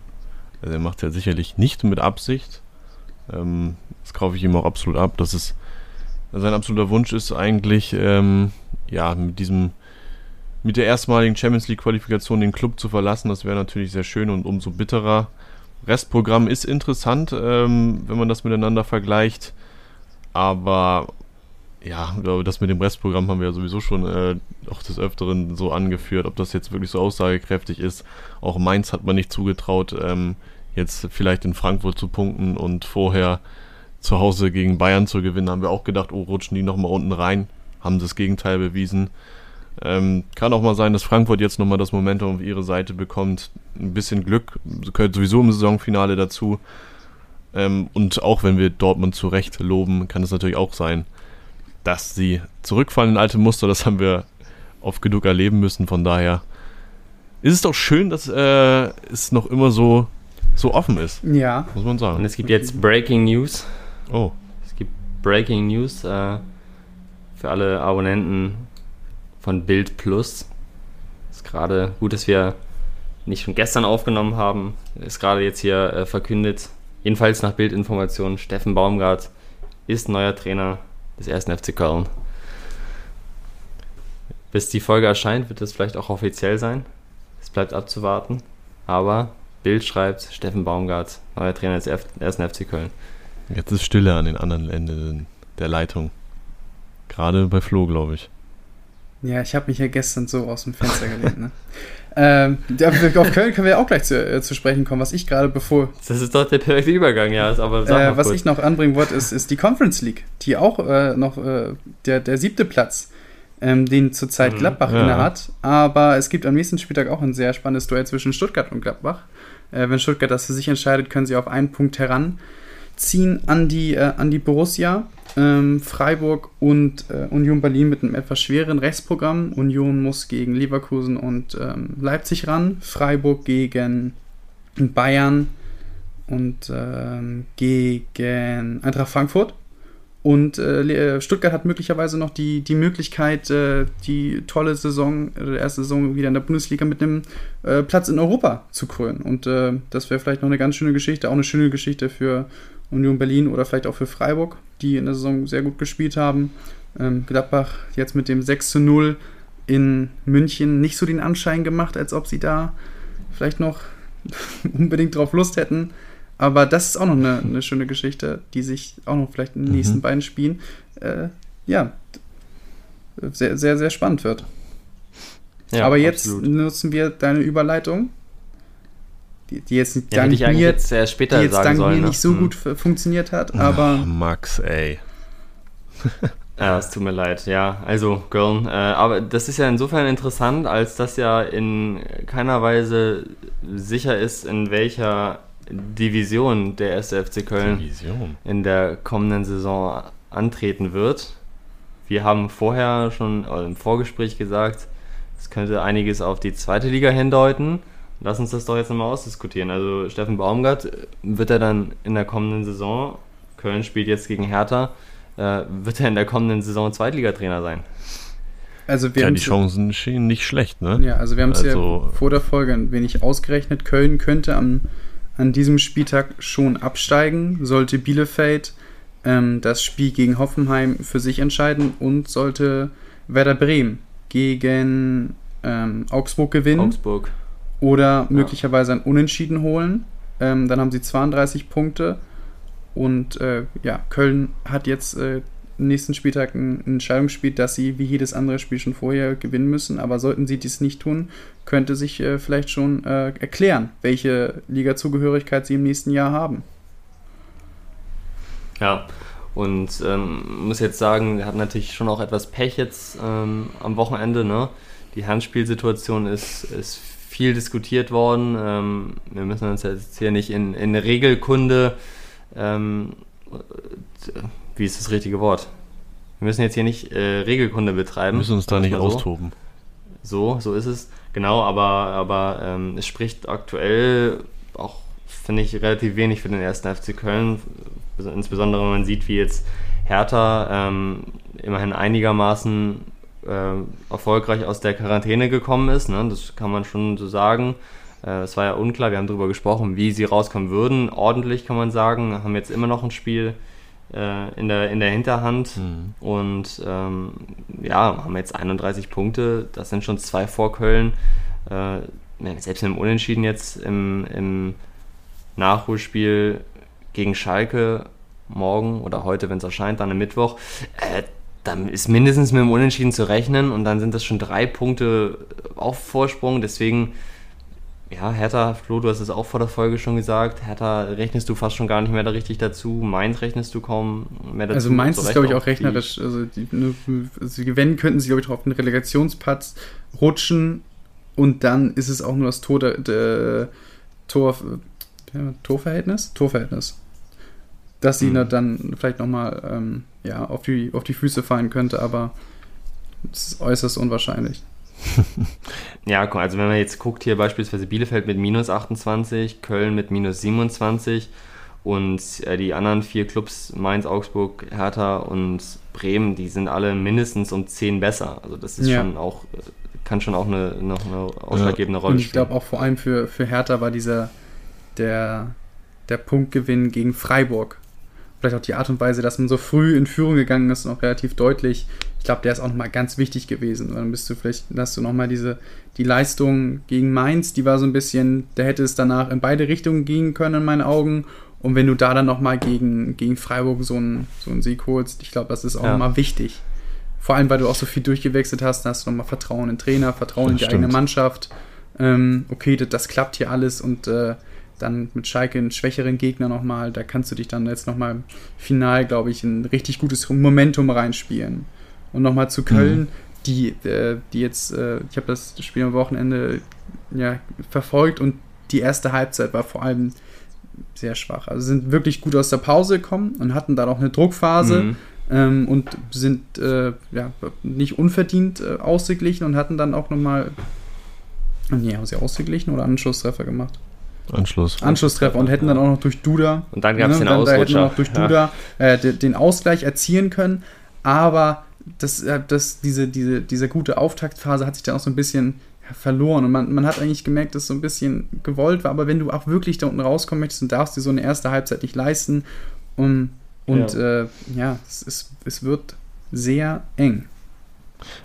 Also er macht ja sicherlich nicht mit Absicht. Ähm, das kaufe ich ihm auch absolut ab. Das ist sein absoluter Wunsch ist eigentlich, ähm, ja, mit diesem mit der erstmaligen Champions League Qualifikation den Club zu verlassen. Das wäre natürlich sehr schön und umso bitterer. Restprogramm ist interessant, ähm, wenn man das miteinander vergleicht. Aber ja, das mit dem Restprogramm haben wir ja sowieso schon äh, auch des Öfteren so angeführt. Ob das jetzt wirklich so aussagekräftig ist. Auch Mainz hat man nicht zugetraut, ähm, jetzt vielleicht in Frankfurt zu punkten und vorher zu Hause gegen Bayern zu gewinnen. Haben wir auch gedacht, oh, rutschen die nochmal unten rein. Haben das Gegenteil bewiesen. Ähm, kann auch mal sein, dass Frankfurt jetzt nochmal das Momentum auf ihre Seite bekommt. Ein bisschen Glück gehört sowieso im Saisonfinale dazu. Ähm, und auch wenn wir Dortmund zu Recht loben, kann es natürlich auch sein, dass sie zurückfallen in alte Muster. Das haben wir oft genug erleben müssen. Von daher ist es doch schön, dass äh, es noch immer so, so offen ist. Ja. Muss man sagen. Und es gibt jetzt Breaking News. Oh. Es gibt Breaking News äh, für alle Abonnenten von Bild Plus. Ist gerade gut, dass wir nicht schon gestern aufgenommen haben. Ist gerade jetzt hier äh, verkündet. Jedenfalls nach Bildinformationen, Steffen Baumgart ist neuer Trainer des 1. FC Köln. Bis die Folge erscheint, wird es vielleicht auch offiziell sein. Es bleibt abzuwarten. Aber Bild schreibt, Steffen Baumgart, neuer Trainer des 1. FC Köln. Jetzt ist Stille an den anderen Enden der Leitung. Gerade bei Flo, glaube ich. Ja, ich habe mich ja gestern so aus dem Fenster gelehnt. Ne? ähm, auf Köln können wir ja auch gleich zu, äh, zu sprechen kommen, was ich gerade bevor. Das ist doch der perfekte Übergang, ja. Aber äh, was kurz. ich noch anbringen wollte, ist, ist die Conference League, die auch äh, noch äh, der, der siebte Platz, ähm, den zurzeit mhm, Gladbach ja. inne hat. Aber es gibt am nächsten Spieltag auch ein sehr spannendes Duell zwischen Stuttgart und Gladbach. Äh, wenn Stuttgart das für sich entscheidet, können sie auf einen Punkt heranziehen an die, äh, an die Borussia ähm, Freiburg und äh, Union Berlin mit einem etwas schwereren Rechtsprogramm. Union muss gegen Leverkusen und ähm, Leipzig ran, Freiburg gegen Bayern und ähm, gegen Eintracht Frankfurt. Und äh, äh, Stuttgart hat möglicherweise noch die, die Möglichkeit, äh, die tolle Saison, äh, erste Saison wieder in der Bundesliga mit einem äh, Platz in Europa zu krönen. Und äh, das wäre vielleicht noch eine ganz schöne Geschichte, auch eine schöne Geschichte für Union Berlin oder vielleicht auch für Freiburg, die in der Saison sehr gut gespielt haben. Ähm, Gladbach jetzt mit dem 6 zu 0 in München nicht so den Anschein gemacht, als ob sie da vielleicht noch unbedingt drauf Lust hätten. Aber das ist auch noch eine, eine schöne Geschichte, die sich auch noch vielleicht in den nächsten mhm. beiden Spielen äh, ja, sehr, sehr, sehr spannend wird. Ja, Aber jetzt absolut. nutzen wir deine Überleitung die, die jetzt ja, dank mir, jetzt erst später die jetzt dank sollen, mir ne? nicht so hm. gut funktioniert hat, aber. Ach, Max, ey. ja, es tut mir leid, ja. Also, Girl, äh, aber das ist ja insofern interessant, als das ja in keiner Weise sicher ist, in welcher Division der erste FC Köln Division. in der kommenden Saison antreten wird. Wir haben vorher schon im Vorgespräch gesagt, es könnte einiges auf die zweite Liga hindeuten. Lass uns das doch jetzt nochmal ausdiskutieren. Also Steffen Baumgart, wird er dann in der kommenden Saison, Köln spielt jetzt gegen Hertha, äh, wird er in der kommenden Saison Zweitligatrainer sein? Also wir ja, die Chancen stehen nicht schlecht, ne? Ja, also wir haben es also, ja vor der Folge ein wenig ausgerechnet. Köln könnte am, an diesem Spieltag schon absteigen, sollte Bielefeld ähm, das Spiel gegen Hoffenheim für sich entscheiden und sollte Werder Bremen gegen ähm, Augsburg gewinnen. Augsburg oder möglicherweise ein Unentschieden holen. Ähm, dann haben sie 32 Punkte. Und äh, ja, Köln hat jetzt äh, nächsten Spieltag ein, Entscheidungsspiel, dass sie wie jedes andere Spiel schon vorher gewinnen müssen. Aber sollten sie dies nicht tun, könnte sich äh, vielleicht schon äh, erklären, welche Liga-Zugehörigkeit sie im nächsten Jahr haben. Ja, und ähm, muss jetzt sagen, er hat natürlich schon auch etwas Pech jetzt ähm, am Wochenende. Ne? Die Handspielsituation ist, ist viel diskutiert worden. Ähm, wir müssen uns jetzt hier nicht in, in Regelkunde, ähm, wie ist das richtige Wort? Wir müssen jetzt hier nicht äh, Regelkunde betreiben. Wir müssen uns da nicht so. austoben. So, so ist es. Genau, aber, aber ähm, es spricht aktuell auch, finde ich, relativ wenig für den ersten FC Köln. Insbesondere wenn man sieht, wie jetzt Hertha ähm, immerhin einigermaßen äh, erfolgreich aus der Quarantäne gekommen ist. Ne? Das kann man schon so sagen. Äh, es war ja unklar, wir haben darüber gesprochen, wie sie rauskommen würden. Ordentlich kann man sagen, haben jetzt immer noch ein Spiel äh, in, der, in der Hinterhand mhm. und ähm, ja, haben jetzt 31 Punkte. Das sind schon zwei vor Köln. Äh, selbst im Unentschieden jetzt im, im Nachholspiel gegen Schalke morgen oder heute, wenn es erscheint, dann am Mittwoch, äh, dann ist mindestens mit dem Unentschieden zu rechnen und dann sind das schon drei Punkte auf Vorsprung. Deswegen, ja, Hertha, Flo, du hast es auch vor der Folge schon gesagt, Hertha rechnest du fast schon gar nicht mehr da richtig dazu. Mainz rechnest du kaum mehr dazu. Also Mainz ist, glaube ich, auch rechnerisch. Also, die, ne, also gewinnen könnten sie, glaube ich, auf den Relegationsplatz rutschen und dann ist es auch nur das Tor, der, der Tor, ja, Torverhältnis? Torverhältnis dass sie mhm. dann vielleicht nochmal ähm, ja, auf, die, auf die Füße fallen könnte, aber es ist äußerst unwahrscheinlich. ja, also wenn man jetzt guckt, hier beispielsweise Bielefeld mit minus 28, Köln mit minus 27 und äh, die anderen vier Clubs, Mainz, Augsburg, Hertha und Bremen, die sind alle mindestens um 10 besser. Also das ist ja. schon auch, kann schon auch eine, noch eine ausschlaggebende ja. Rolle spielen. Ich glaube auch vor allem für, für Hertha war dieser der, der Punktgewinn gegen Freiburg vielleicht auch die Art und Weise, dass man so früh in Führung gegangen ist, noch relativ deutlich. Ich glaube, der ist auch nochmal ganz wichtig gewesen. Dann bist du vielleicht, hast du nochmal diese, die Leistung gegen Mainz, die war so ein bisschen, da hätte es danach in beide Richtungen gehen können, in meinen Augen. Und wenn du da dann nochmal gegen, gegen Freiburg so einen, so einen Sieg holst, ich glaube, das ist auch ja. nochmal wichtig. Vor allem, weil du auch so viel durchgewechselt hast, da hast du nochmal Vertrauen in den Trainer, Vertrauen Das in die stimmt. eigene Mannschaft. Ähm, okay, das, das klappt hier alles und äh, dann mit Schalke einen schwächeren Gegner nochmal, da kannst du dich dann jetzt nochmal final, glaube ich, ein richtig gutes Momentum reinspielen. Und nochmal zu Köln, die, äh, die jetzt, äh, ich habe das Spiel am Wochenende ja, verfolgt und die erste Halbzeit war vor allem sehr schwach. Also sind wirklich gut aus der Pause gekommen und hatten dann auch eine Druckphase Mhm. ähm, und sind äh, ja, nicht unverdient äh, ausgeglichen und hatten dann auch nochmal. Nee, haben sie ausgeglichen oder Anschlusstreffer gemacht? Anschluss. Anschlusstreffer und hätten dann auch noch durch Duda. Und dann gab's den dann, da hätten Ausrutscher. wir noch durch Ja. Duda äh, de- den Ausgleich erzielen können. Aber das, äh, das, diese, diese, diese gute Auftaktphase hat sich dann auch so ein bisschen ja, verloren. Und man, man hat eigentlich gemerkt, dass es so ein bisschen gewollt war. Aber wenn du auch wirklich da unten rauskommen möchtest, dann darfst du dir so eine erste Halbzeit nicht leisten. Und, und ja, äh, ja es, ist, es wird sehr eng.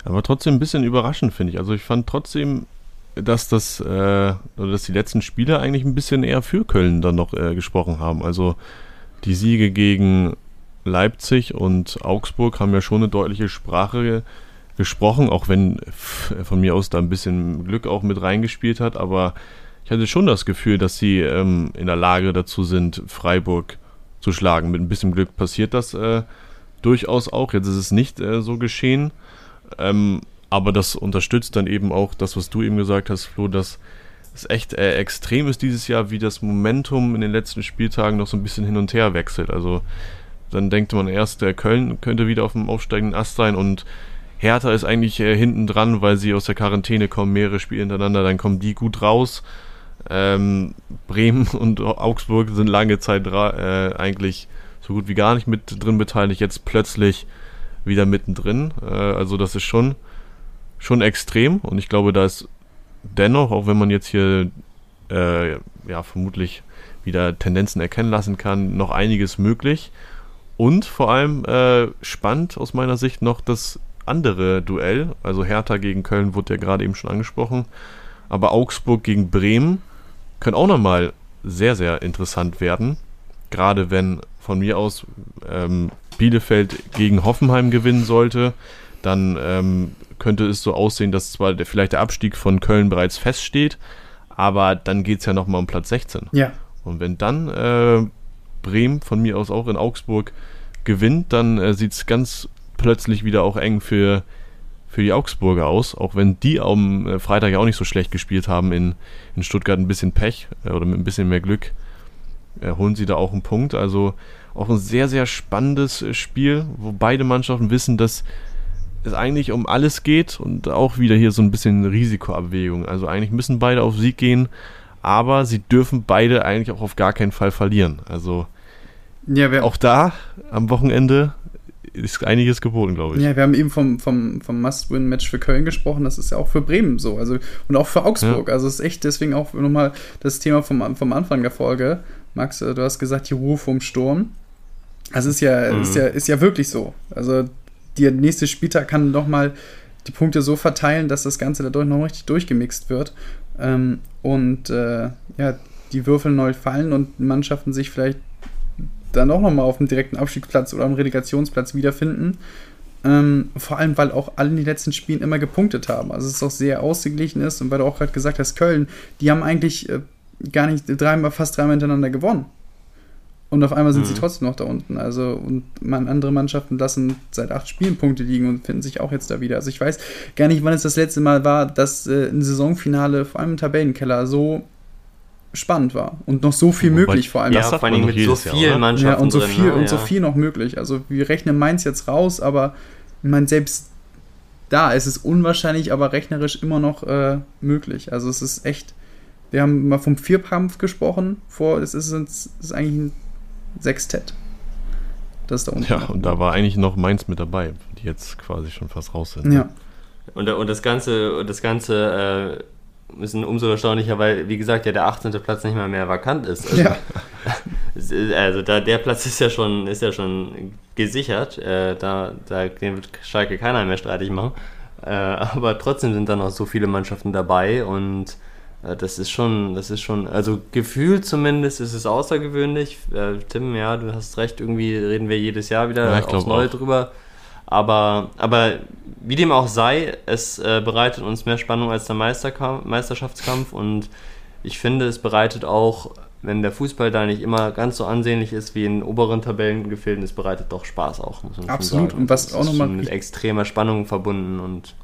Aber trotzdem ein bisschen überraschend, finde ich. Also ich fand trotzdem, dass das, äh, oder dass die letzten Spiele eigentlich ein bisschen eher für Köln dann noch äh, gesprochen haben. Also die Siege gegen Leipzig und Augsburg haben ja schon eine deutliche Sprache ge gesprochen, auch wenn von mir aus da ein bisschen Glück auch mit reingespielt hat, aber ich hatte schon das Gefühl, dass sie ähm, in der Lage dazu sind, Freiburg zu schlagen. Mit ein bisschen Glück passiert das äh, durchaus auch. Jetzt ist es nicht äh, so geschehen. Ähm, aber das unterstützt dann eben auch das, was du eben gesagt hast, Flo, dass es echt äh, extrem ist dieses Jahr, wie das Momentum in den letzten Spieltagen noch so ein bisschen hin und her wechselt. Also dann denkt man erst, der Köln könnte wieder auf dem aufsteigenden Ast sein und Hertha ist eigentlich äh, hinten dran, weil sie aus der Quarantäne kommen, mehrere Spiele hintereinander, dann kommen die gut raus. Ähm, Bremen und Augsburg sind lange Zeit äh, eigentlich so gut wie gar nicht mit drin beteiligt, jetzt plötzlich wieder mittendrin. Äh, also das ist schon, schon extrem und ich glaube, da ist dennoch, auch wenn man jetzt hier äh, ja vermutlich wieder Tendenzen erkennen lassen kann, noch einiges möglich. Und vor allem äh, spannend aus meiner Sicht noch das andere Duell, also Hertha gegen Köln wurde ja gerade eben schon angesprochen, aber Augsburg gegen Bremen können auch nochmal sehr, sehr interessant werden. Gerade wenn von mir aus ähm, Bielefeld gegen Hoffenheim gewinnen sollte, dann ähm, könnte es so aussehen, dass zwar der, vielleicht der Abstieg von Köln bereits feststeht, aber dann geht es ja nochmal um Platz 16. Ja. Und wenn dann äh, Bremen von mir aus auch in Augsburg gewinnt, dann äh, sieht es ganz plötzlich wieder auch eng für, für die Augsburger aus, auch wenn die am äh, Freitag ja auch nicht so schlecht gespielt haben in, in Stuttgart ein bisschen Pech äh, oder mit ein bisschen mehr Glück äh, holen sie da auch einen Punkt. Also auch ein sehr, sehr spannendes äh, Spiel, wo beide Mannschaften wissen, dass es eigentlich um alles geht und auch wieder hier so ein bisschen Risikoabwägung. Also eigentlich müssen beide auf Sieg gehen, aber sie dürfen beide eigentlich auch auf gar keinen Fall verlieren. Also Ja, auch da am Wochenende ist einiges geboten, glaube ich. Ja, wir haben eben vom, vom, vom Must-Win-Match für Köln gesprochen. Das ist ja auch für Bremen so. Also, und auch für Augsburg. Also, es ist echt deswegen auch nochmal das Thema vom, vom Anfang der Folge. Max, äh, du hast gesagt, die Ruhe vom Sturm. Also, ist ja, Mhm. ist ja, ist ja wirklich so. Also, der nächste Spieltag kann nochmal die Punkte so verteilen, dass das Ganze dadurch noch richtig durchgemixt wird. Ähm, und äh, ja, die Würfel neu fallen und Mannschaften sich vielleicht dann auch nochmal auf dem direkten Abstiegsplatz oder am Relegationsplatz wiederfinden. Ähm, vor allem, weil auch alle in den letzten Spielen immer gepunktet haben. Also es ist auch sehr ausgeglichen ist und weil du auch gerade gesagt hast, Köln, die haben eigentlich äh, gar nicht dreimal, fast dreimal hintereinander gewonnen. Und auf einmal sind sie Mhm. trotzdem noch da unten. Also, und man, andere Mannschaften lassen seit acht Spielen Punkte liegen und finden sich auch jetzt da wieder. Also ich weiß gar nicht, wann es das letzte Mal war, dass äh, ein Saisonfinale, vor allem im Tabellenkeller, so spannend war. Und noch so viel Wobei- möglich vor allem. Ja, Das hat vor allem mit so Jahr, vielen? Mannschaften Ja, und so drin, viel ne? und so Ja. viel noch möglich. Also wir rechnen Mainz jetzt raus, aber ich meine, selbst da ist es unwahrscheinlich, aber rechnerisch immer noch äh, möglich. Also es ist echt. Wir haben mal vom Vierkampf gesprochen vor, es ist, es ist eigentlich ein Sextett. Das ist da unten. Ja, und da war eigentlich noch Mainz mit dabei, die jetzt quasi schon fast raus sind. Ja, Und, und das Ganze, und das Ganze äh, ist umso erstaunlicher, weil, wie gesagt, ja der 18. Platz nicht mal mehr vakant ist. Also, ja. also da, der Platz ist ja schon, ist ja schon gesichert. Äh, da, da den wird Schalke keiner mehr streitig machen. Äh, aber trotzdem sind da noch so viele Mannschaften dabei und äh, das ist schon, das ist schon, also gefühlt zumindest ist es außergewöhnlich. Äh, Tim, ja, du hast recht, irgendwie reden wir jedes Jahr wieder Ja, aufs Neue auch. drüber. Aber, aber wie dem auch sei, es äh, bereitet uns mehr Spannung als der Meisterkampf, Meisterschaftskampf und ich finde, es bereitet auch, wenn der Fußball da nicht immer ganz so ansehnlich ist wie in oberen Tabellengefilden, es bereitet doch Spaß auch, muss man Absolut. schon sagen. Und was auch ist noch mal schon mit extremer Spannung verbunden und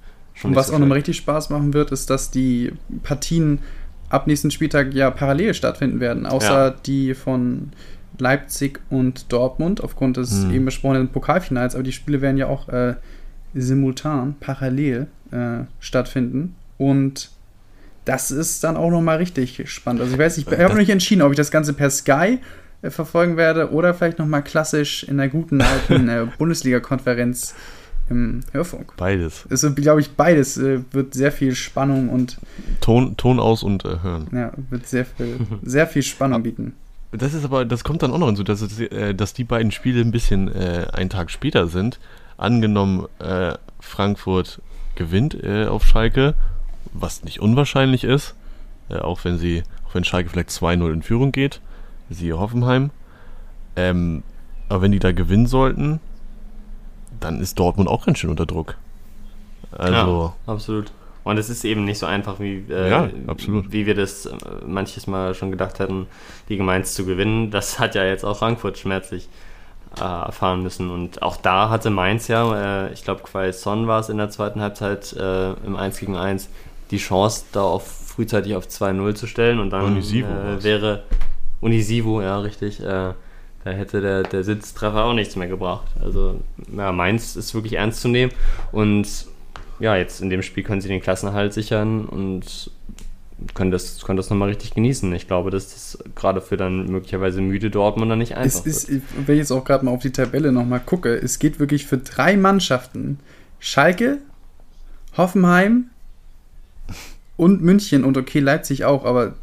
schon Und nicht was so auch nochmal richtig Spaß machen wird, ist, dass die Partien ab nächsten Spieltag ja parallel stattfinden werden, außer Ja. die von Leipzig und Dortmund aufgrund des Hm. eben besprochenen Pokalfinals. Aber die Spiele werden ja auch äh, simultan, parallel äh, stattfinden. Und das ist dann auch nochmal richtig spannend. Also ich weiß, ich habe noch nicht entschieden, ob ich das Ganze per Sky äh, verfolgen werde oder vielleicht nochmal klassisch in der guten alten äh, Bundesliga-Konferenz im Hörfunk. Beides. ist, glaube ich, beides äh, wird sehr viel Spannung und Ton, Ton aus und äh, hören. ja, wird sehr viel, sehr viel Spannung bieten. Das ist aber, das kommt dann auch noch hinzu, dass, äh, dass die beiden Spiele ein bisschen äh, einen Tag später sind. Angenommen, äh, Frankfurt gewinnt auf Schalke, was nicht unwahrscheinlich ist, auch wenn sie, auch wenn Schalke vielleicht 2-0 in Führung geht, siehe Hoffenheim. Ähm, aber wenn die da gewinnen sollten, dann ist Dortmund auch ganz schön unter Druck. Also, Ja, absolut. Und es ist eben nicht so einfach, wie, äh, Ja, wie wir das äh, manches Mal schon gedacht hätten, die Mainz zu gewinnen. Das hat ja jetzt auch Frankfurt schmerzlich äh, erfahren müssen. Und auch da hatte Mainz ja, äh, ich glaube, Quaison war es in der zweiten Halbzeit äh, im 1 gegen 1, die Chance, da auf, frühzeitig auf 2-0 zu stellen. Und dann Unisivo wäre Unisivo, ja, richtig. Da hätte der, der Sitztreffer auch nichts mehr gebracht. Also, ja, Mainz ist wirklich ernst zu nehmen. Und ja, jetzt in dem Spiel können sie den Klassenerhalt sichern und können das, können das nochmal richtig genießen. Ich glaube, dass das gerade für dann möglicherweise müde Dortmunder nicht Es einfach ist, wird. wenn ich jetzt auch gerade mal auf die Tabelle nochmal gucke, es geht wirklich für drei Mannschaften. Schalke, Hoffenheim und München und okay, Leipzig auch, aber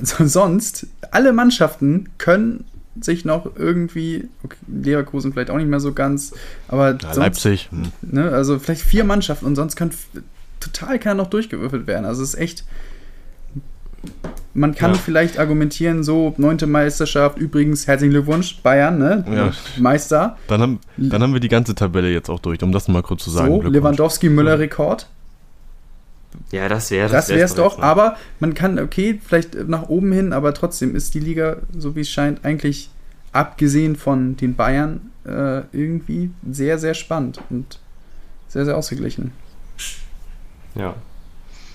so- sonst, alle Mannschaften können sich noch irgendwie, okay, Leverkusen vielleicht auch nicht mehr so ganz, aber ja, sonst, Leipzig, hm. Ne, also vielleicht vier Mannschaften und sonst kann total keiner noch durchgewürfelt werden. Also es ist echt. Man kann Ja. vielleicht argumentieren, so neunte Meisterschaft, übrigens herzlichen Glückwunsch, Bayern, ne? Ja. Meister. dann, haben, dann haben wir die ganze Tabelle jetzt auch durch, um das mal kurz zu sagen. So. Lewandowski-Müller-Rekord. Ja, das wäre Das wäre es doch, aber man kann, okay, vielleicht nach oben hin, aber trotzdem ist die Liga, so wie es scheint, eigentlich abgesehen von den Bayern äh, irgendwie sehr, sehr spannend und sehr, sehr ausgeglichen. Ja.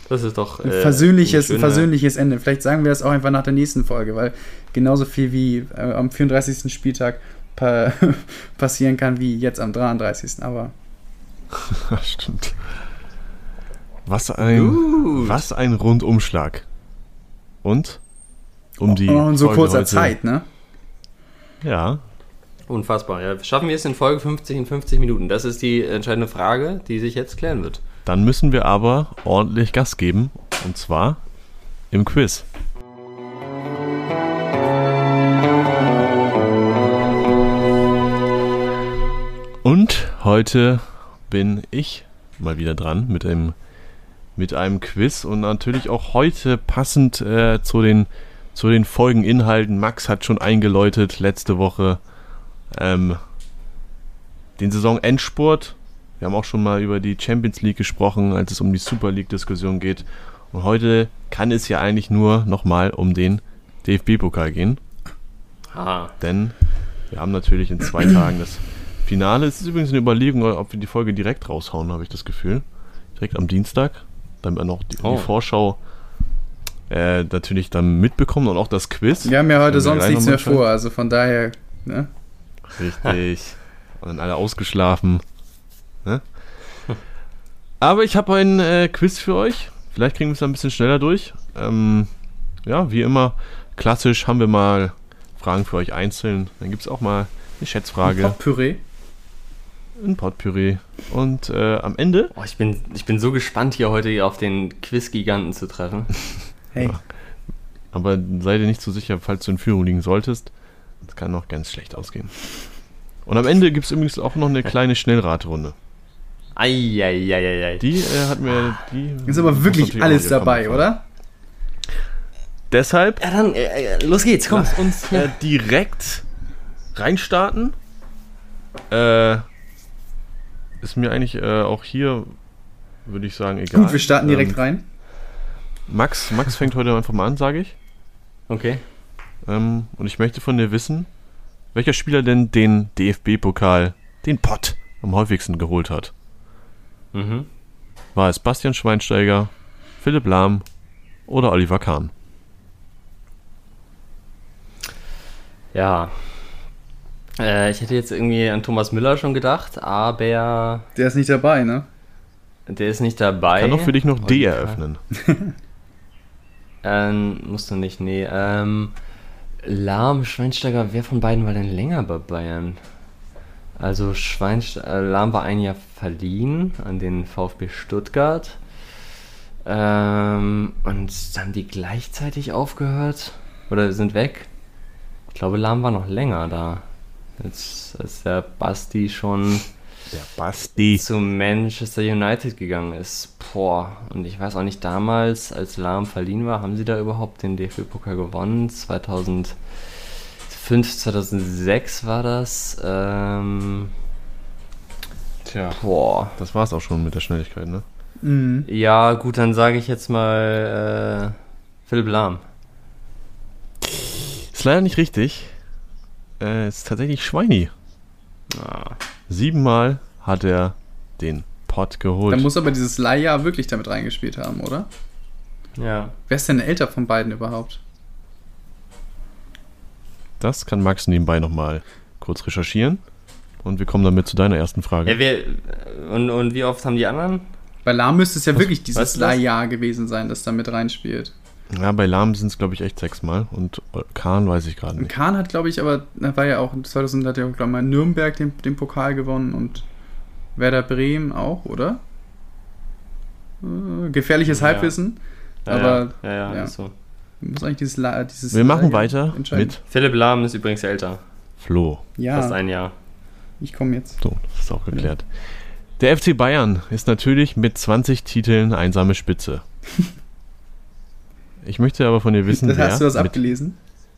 Das ist doch. Ein äh, versöhnliches, ein versöhnliches Ende. Vielleicht sagen wir das auch einfach nach der nächsten Folge, weil genauso viel wie äh, am 34. Spieltag pa passieren kann wie jetzt am 33. Aber Stimmt. Was ein, Gut. was ein Rundumschlag. Und? Um die. noch in so Folge kurzer heute- Zeit, ne? Ja. Unfassbar. Ja, schaffen wir es in Folge 50 in 50 Minuten? Das ist die entscheidende Frage, die sich jetzt klären wird. Dann müssen wir aber ordentlich Gas geben. Und zwar im Quiz. Und heute bin ich mal wieder dran mit einem, mit einem Quiz und natürlich auch heute passend äh, zu, den, zu den Folgeninhalten. Max hat schon eingeläutet letzte Woche ähm, den Saisonendspurt. Wir haben auch schon mal über die Champions League gesprochen, als es um die Super League-Diskussion geht. Und heute kann es ja eigentlich nur nochmal um den DFB-Pokal gehen. Ah, Denn wir haben natürlich in zwei Tagen das Finale. Es ist übrigens eine Überlegung, ob wir die Folge direkt raushauen, habe ich das Gefühl. Direkt am Dienstag, damit wir noch die, Oh. die Vorschau äh, natürlich dann mitbekommen und auch das Quiz. Wir haben ja heute sonst nichts mehr vor, also von daher, ne? Richtig. Und dann alle ausgeschlafen. Ne? Aber ich habe ein äh, Quiz für euch. Vielleicht kriegen wir es ein bisschen schneller durch. Ähm, ja, wie immer, klassisch haben wir mal Fragen für euch einzeln. Dann gibt es auch mal eine Schätzfrage, Püree. Ein Potpüree. Und äh, am Ende, oh, ich, bin, ich bin so gespannt, hier heute auf den Quiz-Giganten zu treffen. Hey, Ja. aber sei dir nicht so sicher, falls du in Führung liegen solltest. Das kann noch ganz schlecht ausgehen. Und am Ende gibt es übrigens auch noch eine kleine Schnellraterunde. Eieieiei. Die äh, hat mir. Die ist aber wirklich alles dabei, oder? Deshalb Ja, dann, äh, äh, los geht's, komm. lass uns äh, direkt reinstarten. Äh, ist mir eigentlich äh, auch hier, würde ich sagen, egal. Gut, wir starten direkt Ähm, rein. Max, Max fängt heute einfach mal an, sage ich. Okay. Ähm, und ich möchte von dir wissen, welcher Spieler denn den DFB-Pokal, den Pott, am häufigsten geholt hat. Mhm. War es Bastian Schweinsteiger, Philipp Lahm oder Oliver Kahn? Ja. Äh, ich hätte jetzt irgendwie an Thomas Müller schon gedacht, aber Der ist nicht dabei, ne? der ist nicht dabei. Kann doch für dich noch D eröffnen. Ähm, musst du nicht, nee. Ähm, Lahm, Schweinsteiger, wer von beiden war denn länger bei Bayern? Also Schweinsteiger, äh, Lahm war ein Jahr verliehen an den VfB Stuttgart. Ähm, und haben die gleichzeitig aufgehört? Oder sind weg? Ich glaube, Lahm war noch länger da. Jetzt ist der Basti schon Der Basti. zu Manchester United gegangen ist. Boah, und ich weiß auch nicht, damals, als Lahm verliehen war, haben sie da überhaupt den DFB-Pokal gewonnen? 2005, 2006 war das. Ähm, Tja. boah. Das war's auch schon mit der Schnelligkeit, ne? Mhm. Ja, gut, dann sage ich jetzt mal äh, Philipp Lahm. Ist leider nicht richtig. Äh, ist tatsächlich Schweini. Ah, Siebenmal hat er den Pott geholt. Da muss aber dieses Leihjahr wirklich damit reingespielt haben, oder? ja. Wer ist denn älter von beiden überhaupt? das kann Max nebenbei nochmal kurz recherchieren. Und wir kommen damit zu deiner ersten Frage. ja wer, und, und wie oft haben die anderen? Bei Lahm müsste es ja Was- wirklich dieses? Leihjahr gewesen sein, das da mit reinspielt. Ja, bei Lahm sind es, glaube ich, echt sechsmal. Und äh, Kahn weiß ich gerade nicht. Kahn hat, glaube ich, aber, da war ja auch, 2000 hat ja auch, glaube ich, mal Nürnberg den, den Pokal gewonnen und Werder Bremen auch, oder? Äh, gefährliches Ja. Halbwissen. Ja, Aber, ja, ja, ja. ist so. Muss eigentlich dieses, La- dieses Wir machen weiter mit Philipp Lahm ist übrigens älter. Flo. Fast Ja, ein Jahr. ich komme jetzt. So, das ist auch geklärt. Der FC Bayern ist natürlich mit 20 Titeln einsame Spitze. Ich möchte aber von dir wissen, Das wer hast du das mit abgelesen?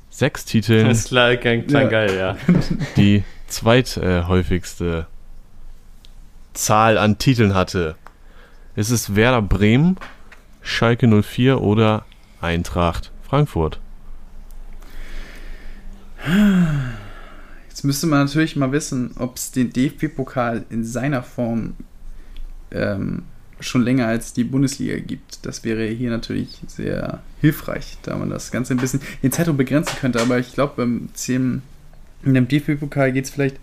sechs Titeln Das klang, klang Ja. geil, ja. die zweithäufigste Zahl an Titeln hatte. Ist es Werder Bremen, Schalke 04 oder Eintracht Frankfurt? Jetzt müsste man natürlich mal wissen, ob es den DFB-Pokal in seiner Form ähm, schon länger als die Bundesliga gibt. Das wäre hier natürlich sehr hilfreich, da man das Ganze ein bisschen in Zeitung begrenzen könnte. Aber ich glaube, beim CM, in dem DFB-Pokal geht es vielleicht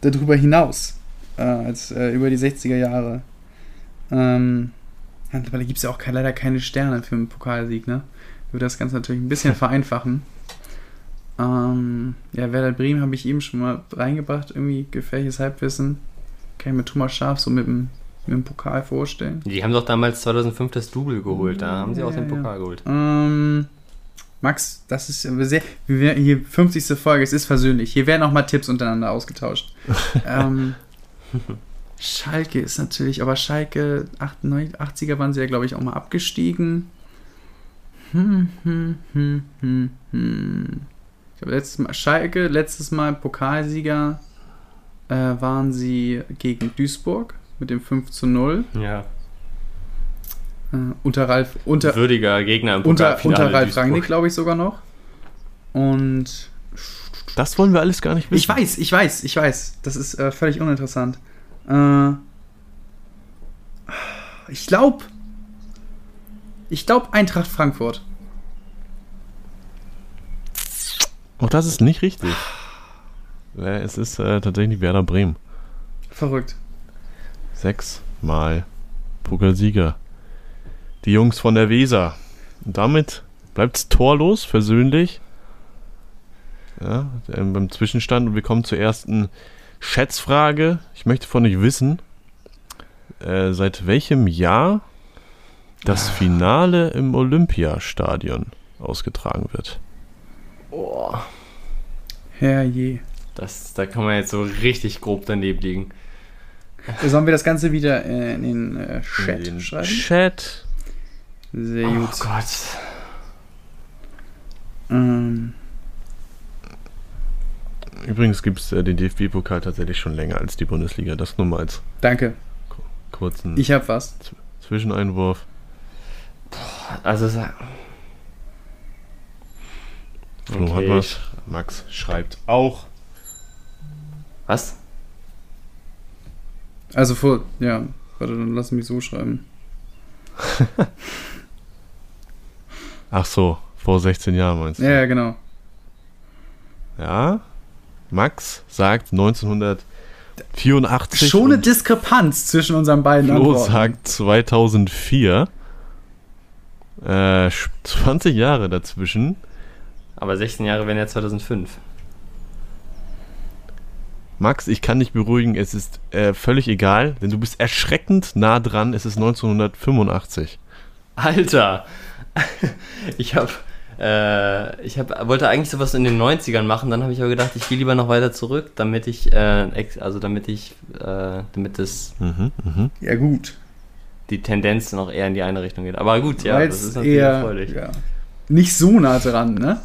darüber hinaus, äh, als äh, über die 60er Jahre. Ähm, aber da gibt es ja auch leider keine Sterne für einen Pokalsieg, ne? Würde das Ganze natürlich ein bisschen vereinfachen. Ähm, ja, Werder Bremen habe ich eben schon mal reingebracht, irgendwie gefährliches Halbwissen. Kann ich mir Thomas Scharf so mit dem, mit dem Pokal vorstellen. Die haben doch damals 2005 das Double geholt, da haben sie auch Ja, den ja. Pokal geholt. Ähm, Max, das ist sehr. Hier 50. Folge, es ist versöhnlich. Hier werden auch mal Tipps untereinander ausgetauscht. ähm, Schalke ist natürlich, aber Schalke 88, 80er waren sie ja, glaube ich, auch mal abgestiegen. Hm, hm, hm, hm, hm. Ich glaube, letztes Mal, Schalke, letztes Mal Pokalsieger äh, waren sie gegen Duisburg mit dem 5 zu 0. Ja. Äh, unter Ralf, unter, Würdiger Gegner im unter, Pokalfinale. unter Ralf Duisburg. Rangnick, glaube ich, sogar noch. Und Das wollen wir alles gar nicht wissen. ich weiß, ich weiß, ich weiß. Das ist äh, völlig uninteressant. Äh, ich glaube, ich glaube Eintracht Frankfurt. Auch das ist nicht richtig. Es ist äh, tatsächlich Werder Bremen. Verrückt. Sechsmal Pokalsieger. Die Jungs von der Weser. Und damit bleibt es torlos, versöhnlich. Ja, beim Zwischenstand. Und wir kommen zur ersten Schätzfrage. Ich möchte von euch wissen, äh, seit welchem Jahr das Finale im Olympiastadion ausgetragen wird. Boah, Herrje. das, da kann man jetzt so richtig grob daneben liegen. Sollen wir das Ganze wieder äh, in den äh, Chat In den schreiben? Chat. Sehr Oh gut. Gott. Ähm, Übrigens gibt es äh, den DFB-Pokal tatsächlich schon länger als die Bundesliga. Das nur mal als Danke. kurzen Ich hab was. Zwischeneinwurf. Also, sa- Flo Okay, hat was. Max schreibt auch. was? Also vor, ja, warte, dann lass mich so schreiben. Ach so, vor 16 Jahren meinst du? Ja, ja, genau. Ja. Max sagt 1984. Schon eine Diskrepanz zwischen unseren beiden Flo Antworten. sagt 2004. Äh, 20 Jahre dazwischen. Aber 16 Jahre wären ja 2005. Max, ich kann dich beruhigen, es ist äh, völlig egal, denn du bist erschreckend nah dran. Es ist 1985. Alter! Ich hab, äh, ich hab, wollte eigentlich sowas in den 90ern machen, dann habe ich aber gedacht, ich gehe lieber noch weiter zurück, damit ich, äh, also damit ich, äh, damit das, Mhm, mhm. Ja, gut. die Tendenz noch eher in die eine Richtung geht. Aber gut, ja, Weil's das ist natürlich eher erfreulich. ja, nicht so nah dran, ne?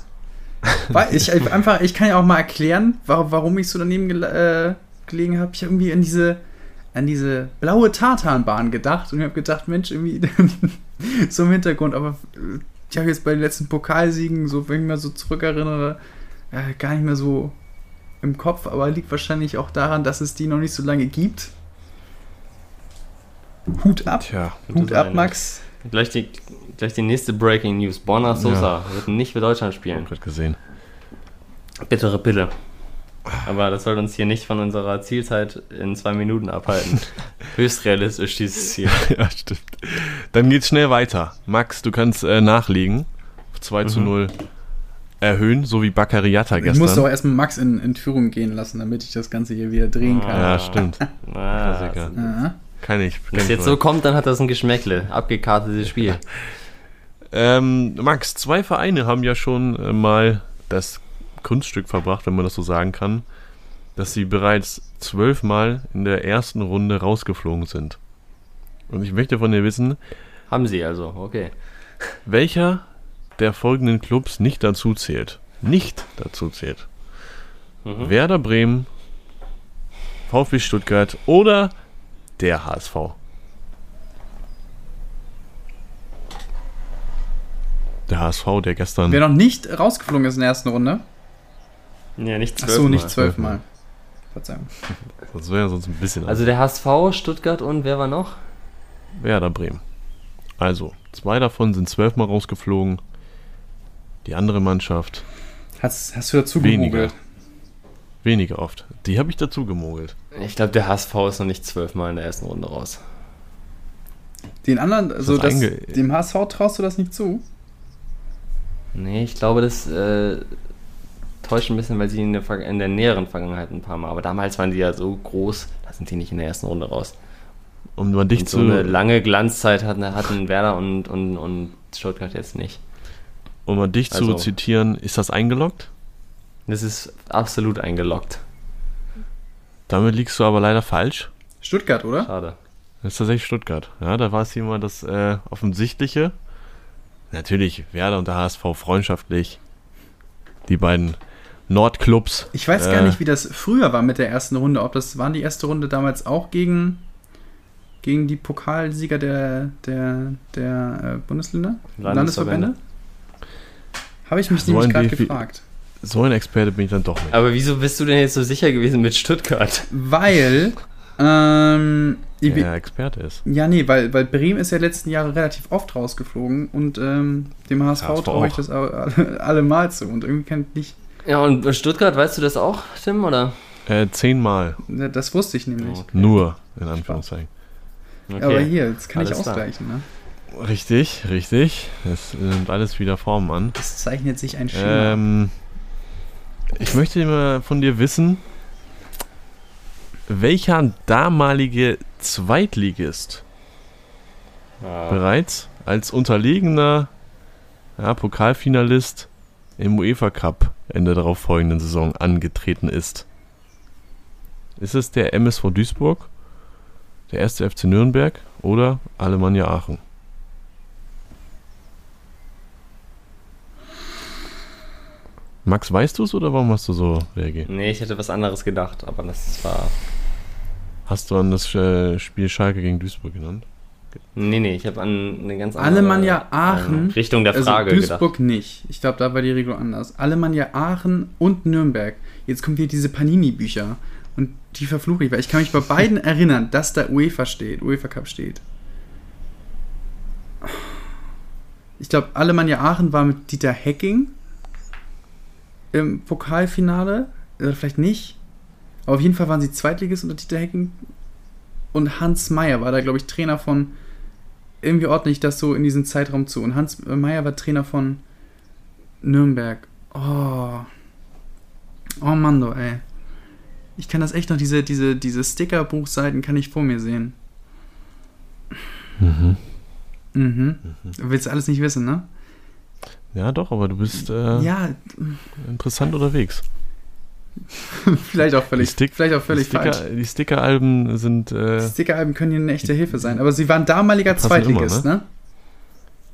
Weil ich ich einfach, ich kann ja auch mal erklären, warum, ich so daneben gel äh, gelegen habe. Ich habe irgendwie an diese, an diese blaue Tartanbahn gedacht und ich habe gedacht, Mensch, irgendwie so im Hintergrund, aber äh, ich habe jetzt bei den letzten Pokalsiegen, so wenn ich mir so zurückerinnere, äh, gar nicht mehr so im Kopf, aber liegt wahrscheinlich auch daran, dass es die noch nicht so lange gibt. Hut ab. Tja, Hut ab, Max. Gleich die, gleich die nächste Breaking News. Borna Sosa Ja. wird nicht für Deutschland hab spielen. grad gesehen. Bittere Pille. Aber das soll uns hier nicht von unserer Zielzeit in zwei Minuten abhalten. Höchst realistisch dieses Ziel. ja, stimmt. Dann geht's schnell weiter. Max, du kannst äh, nachlegen. 2 zu Mhm. 0 erhöhen, so wie Baccariata Ich musste auch gestern. erstmal Max in, in Führung gehen lassen, damit ich das Ganze hier wieder drehen kann. Ja, stimmt. Ah, Klassiker. Ja. Kann ich. Wenn es jetzt so kommt, dann hat das ein Geschmäckle. Abgekartetes Spiel. Ähm, Max, zwei Vereine haben ja schon äh, mal das Kunststück verbracht, wenn man das so sagen kann, dass sie bereits zwölfmal in der ersten Runde rausgeflogen sind. Und ich möchte von dir wissen, Haben sie also, okay. welcher der folgenden Clubs nicht dazu zählt. Nicht dazu zählt. Mhm. Werder Bremen, VfB Stuttgart oder der HSV. Der HSV, der gestern. Wer noch nicht rausgeflogen ist in der ersten Runde. Ja, nicht Ach zwölf. so, nicht Mal. zwölfmal. Verzeihung. Das wäre sonst ein bisschen. Also der HSV, Stuttgart und wer war noch? Werder Bremen. Also, zwei davon sind zwölfmal rausgeflogen. Die andere Mannschaft Hast, hast du dazu Weniger. gegoogelt? Weniger oft. Die habe ich dazu gemogelt. Ich glaube, der HSV ist noch nicht zwölfmal in der ersten Runde raus. Den anderen, also das das, dem HSV traust du das nicht zu? Nee, ich glaube, das äh, täuscht ein bisschen, weil sie in der, in der näheren Vergangenheit ein paar Mal, aber damals waren die ja so groß, da sind die nicht in der ersten Runde raus. Um mal dich Und so zu, eine lange Glanzzeit hatten, hatten Werder und, und, und Stuttgart jetzt nicht. um mal dich Also- zu zitieren, ist das eingeloggt? Das ist absolut eingeloggt. Damit liegst du aber leider falsch. Stuttgart, oder? Schade. Das ist tatsächlich Stuttgart. Ja, da war es hier mal das äh, Offensichtliche. Natürlich, Werder und der HSV freundschaftlich. Die beiden Nordclubs. Ich weiß Äh. gar nicht, wie das früher war mit der ersten Runde. Ob das waren die erste Runde damals auch gegen, gegen die Pokalsieger der, der, der äh, Bundesländer? Landesverbände. Landesverbände? Habe ich mich nämlich gerade gefragt. So ein Experte bin ich dann doch nicht. Aber wieso bist du denn jetzt so sicher gewesen mit Stuttgart? Weil, ähm, ich- Wer der Experte ist. Ja, nee, weil, weil Bremen ist ja letzten Jahre relativ oft rausgeflogen und ähm, dem HSV, HSV traue ich das alle, alle mal zu. Und irgendwie kann ich nicht. Ja, und Stuttgart, weißt du das auch, Tim, oder? Äh, zehnmal. Das wusste ich nämlich. Okay. Nur, in Anführungszeichen. Okay. Aber hier, jetzt kann ich Alles klar. ausgleichen. Ne? Richtig, richtig. Es nimmt alles wieder Form an. Es zeichnet sich ein Schema. Ähm, ich möchte immer von dir wissen, welcher damalige Zweitligist Ah, bereits als unterlegener ja, Pokalfinalist im UEFA Cup Ende darauf folgenden Saison angetreten ist. Ist es der MSV Duisburg, der 1. FC Nürnberg oder Alemannia Aachen? Max, weißt du es oder warum hast du so reagiert? Nee, ich hätte was anderes gedacht, aber das war. Hast du an das äh, Spiel Schalke gegen Duisburg genannt? Nee, nee, ich habe an eine ganz andere Alemannia Aachen. äh, Richtung der Frage also Duisburg gedacht. nicht. Ich glaube, da war die Regel anders. Alemannia Aachen und Nürnberg. Jetzt kommen hier diese Panini-Bücher. Und die verfluche ich, weil ich kann mich bei beiden erinnern, dass da UEFA steht, UEFA Cup steht. Ich glaube, Alemannia Aachen war mit Dieter Hecking im Pokalfinale. Oder vielleicht nicht. Aber auf jeden Fall waren sie Zweitligist unter Dieter Hecking. Und Hans Meyer war da, glaube ich, Trainer von. Irgendwie ordne ich das so in diesen Zeitraum zu. Und Hans Meyer war Trainer von Nürnberg. Oh. Oh Mann, du, ey. Ich kann das echt noch, diese, diese, diese Sticker-Buchseiten kann ich vor mir sehen. Mhm. Mhm. Willst du alles nicht wissen, ne? Ja, doch, aber du bist äh, Ja, interessant unterwegs. vielleicht auch völlig, Die Stick- vielleicht auch völlig die Sticker, falsch. Die Sticker-Alben sind, äh, Die Sticker-Alben können hier eine echte Hilfe sein. Aber sie waren damaliger Zweitligist, immer, ne?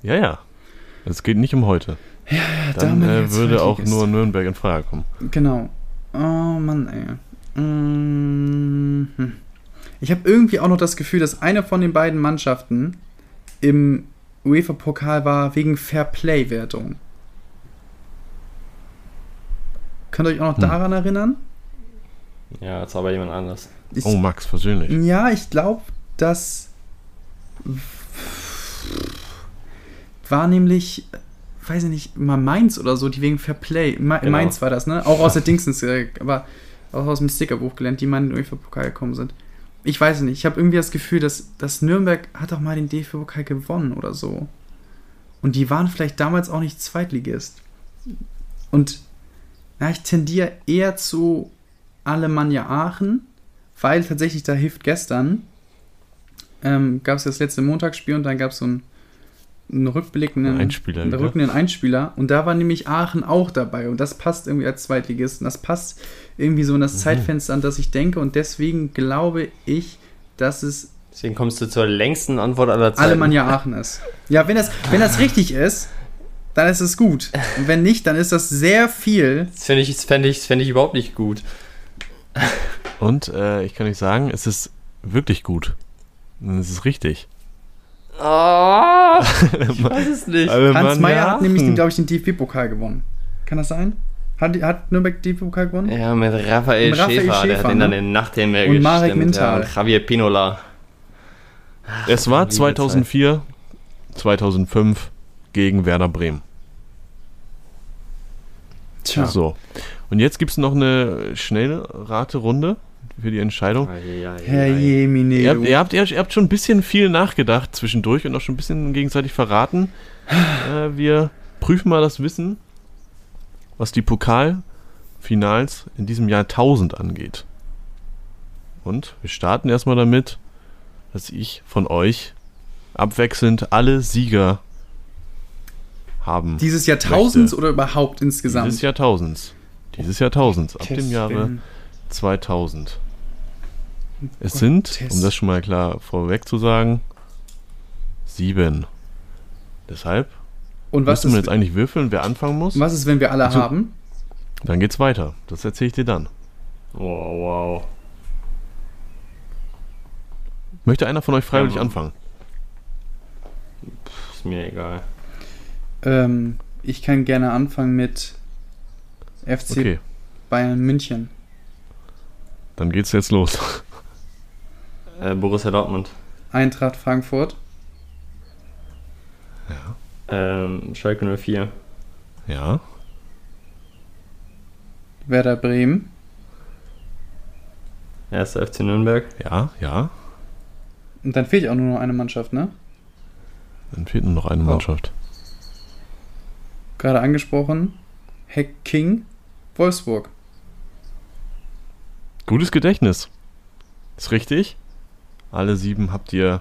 ja, ja. Es geht nicht um heute. Ja, Dann damaliger äh, würde auch nur Nürnberg in Frage kommen. Genau. Oh Mann, ey. Mhm. Ich habe irgendwie auch noch das Gefühl, dass eine von den beiden Mannschaften im UEFA-Pokal war wegen Fair-Play-Wertung. Könnt ihr euch auch noch Hm. daran erinnern? Ja, jetzt aber jemand anders. Ich, Oh, Max, persönlich. Ja, ich glaube, das war nämlich, weiß ich nicht, mal Mainz oder so, die wegen Fairplay. Ma Genau. Mainz war das, ne? Auch aus der Dingsens, aber auch aus dem Stickerbuch gelernt, die mal in den UEFA-Pokal gekommen sind. Ich weiß nicht, ich habe irgendwie das Gefühl, dass, dass Nürnberg hat auch mal den DFB-Pokal gewonnen oder so. Und die waren vielleicht damals auch nicht Zweitligist. Und na, ich tendiere eher zu Alemannia Aachen, weil tatsächlich da hilft gestern, ähm, gab es das letzte Montagsspiel und dann gab es so einen, einen rückblickenden Ein Einspieler einen rückenden Einspieler und da war nämlich Aachen auch dabei und das passt irgendwie als Zweitligist und das passt irgendwie so in Mhm. das Zeitfenster, an das ich denke und deswegen glaube ich, dass es Deswegen kommst du zur längsten Antwort aller Zeiten. Alemannia Aachen ist. Ja, wenn das, wenn das richtig ist, dann ist es gut. Und wenn nicht, dann ist das sehr viel. Das finde ich, das fänd ich, das fänd ich überhaupt nicht gut. Und äh, ich kann euch sagen, es ist wirklich gut. Es ist richtig. Oh, ich weiß es nicht. Alemannia Hans Meyer hat nämlich, glaube ich, den DFB-Pokal gewonnen. Kann das sein? Hat, hat Nürnberg den DFB-Pokal gewonnen? Ja, mit Raphael, Mit Raphael Schäfer, der Schäfer, hat ihn dann ne? in Nachthimmel Und Marek gestimmt, Ja, Mintal. und Javier Pinola. Es war liebe 2004, 2005 gegen Werder Bremen. Tja. So. Und jetzt gibt es noch eine Schnellrate-Runde für die Entscheidung. Herr Jemine. Ihr habt, ihr, habt, ihr habt schon ein bisschen viel nachgedacht zwischendurch und auch schon ein bisschen gegenseitig verraten. äh, wir prüfen mal das Wissen, was die Pokalfinals in diesem Jahr 1000 angeht. Und wir starten erstmal damit, dass ich von euch abwechselnd alle Sieger haben. Dieses Jahrtausends möchte. oder überhaupt insgesamt? Dieses Jahrtausends. Dieses Jahrtausends, ab dem Test Jahre werden. 2000. Es Gott, sind, um das schon mal klar vorweg zu sagen, sieben. Deshalb Und was müssen wir jetzt eigentlich würfeln, wer anfangen muss. was ist, wenn wir alle Also- haben? Dann geht's weiter. Das erzähle ich dir dann. Wow, wow. Möchte einer von euch freiwillig Ja. anfangen? Ist mir egal. Ähm, ich kann gerne anfangen mit FC Okay, Bayern München. Dann geht's jetzt los. Äh, Borussia Dortmund. Eintracht Frankfurt. Ähm, Schalke 04. Ja, Werder Bremen. 1. FC Nürnberg. ja, ja. Und dann fehlt ja auch nur noch eine Mannschaft, ne? Dann fehlt nur noch eine Oh. Mannschaft. Gerade angesprochen. Heck King. Wolfsburg. Gutes Gedächtnis. Ist richtig. Alle sieben habt ihr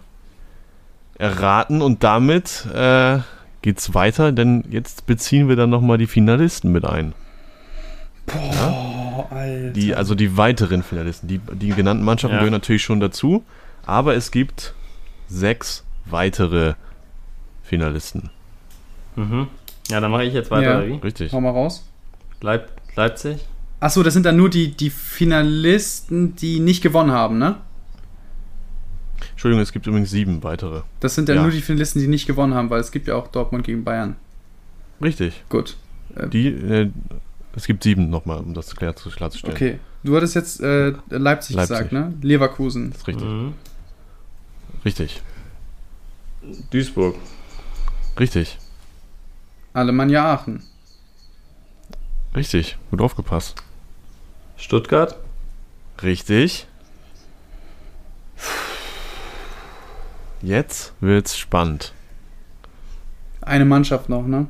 erraten und damit äh, geht's weiter, denn jetzt beziehen wir dann nochmal die Finalisten mit ein. Oh, Alter. Die, also die weiteren Finalisten. Die, die genannten Mannschaften Ja. gehören natürlich schon dazu, aber es gibt sechs weitere Finalisten. Mhm. Ja, dann mache ich jetzt weiter, Ja. Richtig. Hau mal raus. Leip Leipzig? Achso, das sind dann nur die, die Finalisten, die nicht gewonnen haben, ne? Entschuldigung, es gibt übrigens sieben weitere. Das sind dann Ja. nur die Finalisten, die nicht gewonnen haben, weil es gibt ja auch Dortmund gegen Bayern. Richtig. Gut. Die, äh, es gibt sieben nochmal, um das klar, klarzustellen. Okay. Du hattest jetzt äh, Leipzig, Leipzig. gesagt, ne? Leverkusen. Das ist richtig. Mhm. Richtig. Duisburg. Richtig. Alemannia Aachen. Richtig. Gut aufgepasst. Stuttgart? Richtig. Jetzt wird's spannend. Eine Mannschaft noch, ne?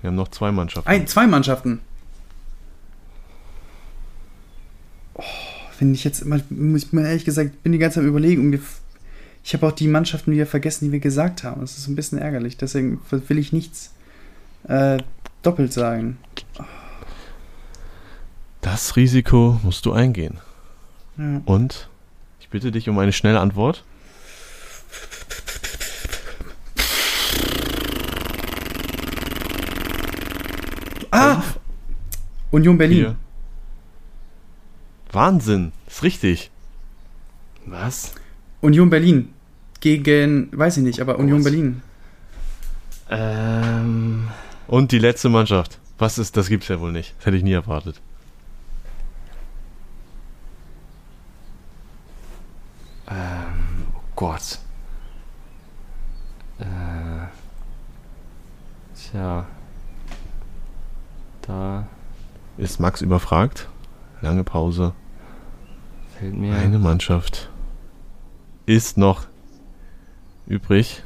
Wir haben noch zwei Mannschaften. Ein, zwei Mannschaften. Oh, Finde ich jetzt immer, muss ich mir ehrlich gesagt, bin die ganze Zeit am überlegen ich habe auch die Mannschaften wieder vergessen, die wir gesagt haben. Das ist ein bisschen ärgerlich. Deswegen will ich nichts äh, doppelt sagen. Das Risiko musst du eingehen. Ja. Und ich bitte dich um eine schnelle Antwort. Ah! Union Berlin. Vier. Wahnsinn. Ist richtig. Was? Union Berlin. Gegen, weiß ich nicht, aber Union Was? Berlin. Ähm. Und die letzte Mannschaft. Was ist, das gibt's ja wohl nicht. Das hätte ich nie erwartet. Ähm, oh Gott. Äh, tja. Da Ist Max überfragt? Lange Pause. fällt mir. Eine Mannschaft ist noch übrig.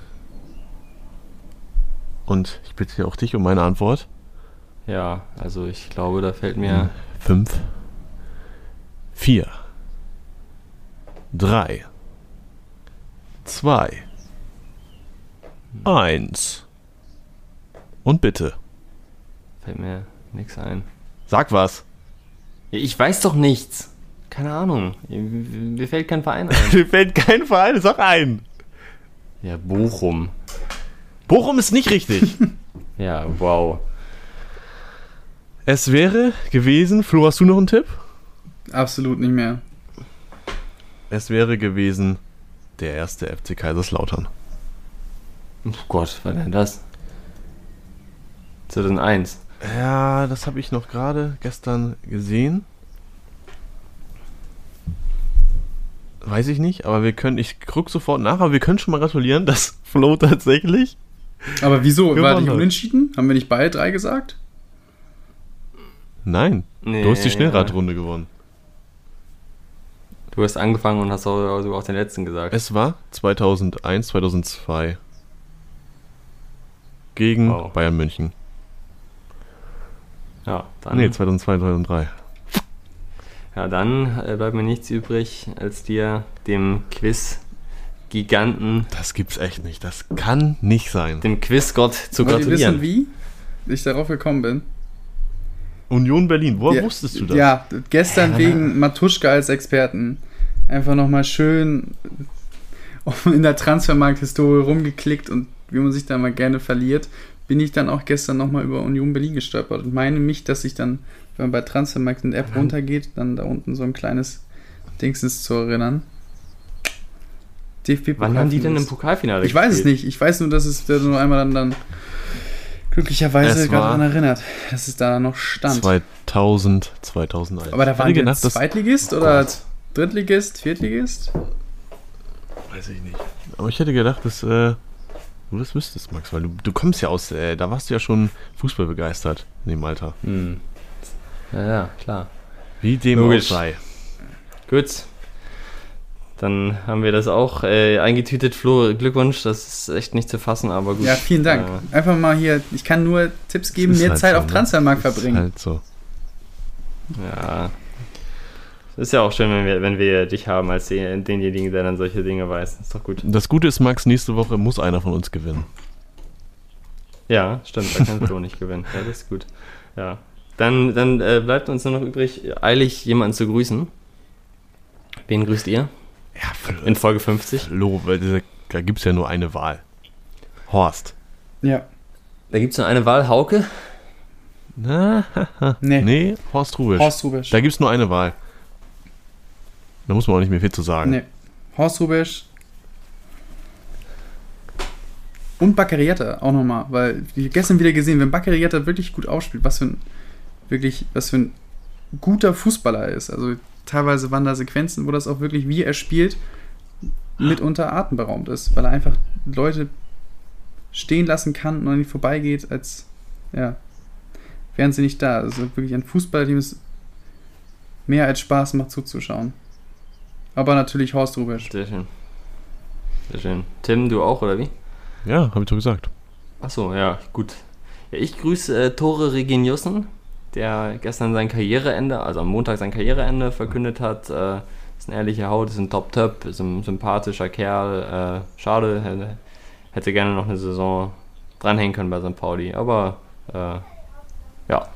Und ich bitte auch dich um eine Antwort. Ja, also ich glaube, da fällt mir. Fünf, vier, drei, zwei, eins. Und bitte, Fällt mir nichts ein. sag was. Ich weiß doch nichts. Keine Ahnung. Mir fällt kein Verein ein. Dir fällt kein Verein, sag ein. ja, Bochum. Bochum ist nicht richtig. Ja, wow. es wäre gewesen, Flo, hast du noch einen Tipp? Absolut nicht mehr. Es wäre gewesen der erste FC Kaiserslautern. Oh Gott, was denn das? 2001. Ja, das habe ich noch gerade gestern gesehen. Weiß ich nicht, aber wir können, ich guck sofort nach, aber wir können schon mal gratulieren, dass Flo tatsächlich. Aber wieso? War nicht unentschieden? Haben wir nicht beide drei gesagt? Nein, Nee, du hast die ja. Schnellradrunde gewonnen. Du hast angefangen und hast auch, sogar auch den letzten gesagt. Es war 2001, 2002 gegen Wow. Bayern München. Ja, dann, Nee, 2002, 2003. ja, dann äh, bleibt mir nichts übrig, als dir, dem Quiz-Giganten, Das gibt's echt nicht. Das kann nicht sein. dem Quizgott zu Wollt ihr gratulieren. wissen, wie ich darauf gekommen bin? Union Berlin, woher Ja, wusstest du das? Ja, gestern wegen Matuschka als Experten. Einfach nochmal schön in der Transfermarkt-Historie rumgeklickt und wie man sich da mal gerne verliert, bin ich dann auch gestern nochmal über Union Berlin gestolpert und meine mich, dass ich dann, wenn man bei Transfermarkt in der App runtergeht, dann da unten so ein kleines Dings ist zu erinnern. DFB Wann haben die denn im. Pokalfinale Ich weiß es nicht. Ich weiß nur, dass es nur einmal dann, dann glücklicherweise gerade daran erinnert, dass es da noch stand. 2000, 2001. Aber da war Hätte der gedacht, das Zweitligist oder Drittligist, Viertligist? Weiß ich nicht. Aber ich hätte gedacht, dass äh, du das wüsstest, Max, weil du, du kommst ja aus, äh, da warst du ja schon Fußball begeistert in dem Alter. Hm. Ja, ja, klar. Wie dem Logisch. auch sei. Gut. Dann haben wir das auch äh, eingetütet. Flo, Glückwunsch, das ist echt nicht zu fassen, aber gut. Ja, vielen Dank. Äh, Einfach mal hier, ich kann nur Tipps geben, Ist mehr halt Zeit so, auf ne? Transfermarkt Ist verbringen. Halt so. ja. Ist ja auch schön, wenn wir, wenn wir dich haben als den, denjenigen, der dann solche Dinge weiß. Ist doch gut. Das Gute ist, Max, nächste Woche muss einer von uns gewinnen. Ja, stimmt, da kann Flo nicht gewinnen. Ja, das ist gut. Ja. Dann, dann äh, bleibt uns nur noch übrig, eilig jemanden zu grüßen. Wen grüßt ihr? Ja, In Folge 50. Flo, weil diese- da gibt es ja nur eine Wahl. Horst. Ja. Da gibt es nur eine Wahl, Hauke. Na, Nee. nee, Horst Rubisch. Horst Rubisch. Da gibt es nur eine Wahl. Da muss man auch nicht mehr viel zu sagen. Nee. Horst Rubisch. Und Baccarietta auch nochmal, weil wir gestern wieder gesehen, wenn Baccarietta wirklich gut aufspielt, was für ein wirklich, was für ein guter Fußballer er ist. Also teilweise waren da Sequenzen, wo das auch wirklich, wie er spielt, mitunter atemberaubend ist, weil er einfach Leute stehen lassen kann und an ihnen vorbeigeht, als ja, wären sie nicht da. Also wirklich ein Fußballer, dem es mehr als Spaß macht zuzuschauen. Aber natürlich Horst Rubisch. Sehr schön. Sehr schön. Tim, du auch, oder wie? Ja, habe ich doch gesagt. Achso, ja, gut. Ja, ich grüße äh, Tore Reginiussen, der gestern sein Karriereende, also am Montag sein Karriereende verkündet hat. Äh, ist eine ehrliche Haut, ist ein Top-Top, ist ein sympathischer Kerl. Äh, schade, hätte, hätte gerne noch eine Saison dranhängen können bei St. Pauli, aber äh, ja.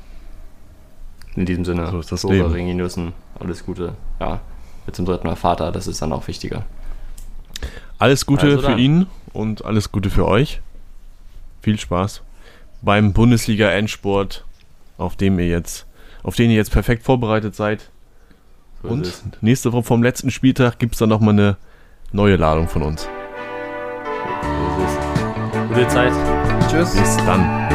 In diesem Sinne, So ist das Leben. Reginiussen, alles Gute. Ja, wird zum dritten Mal Vater, das ist dann auch wichtiger. Alles Gute Also für ihn und alles Gute für euch. Viel Spaß beim Bundesliga-Endsport, auf dem ihr jetzt, auf den ihr jetzt perfekt vorbereitet seid. So und nächste Woche vom letzten Spieltag gibt es dann nochmal eine neue Ladung von uns. So. Gute Zeit. Tschüss. Bis dann.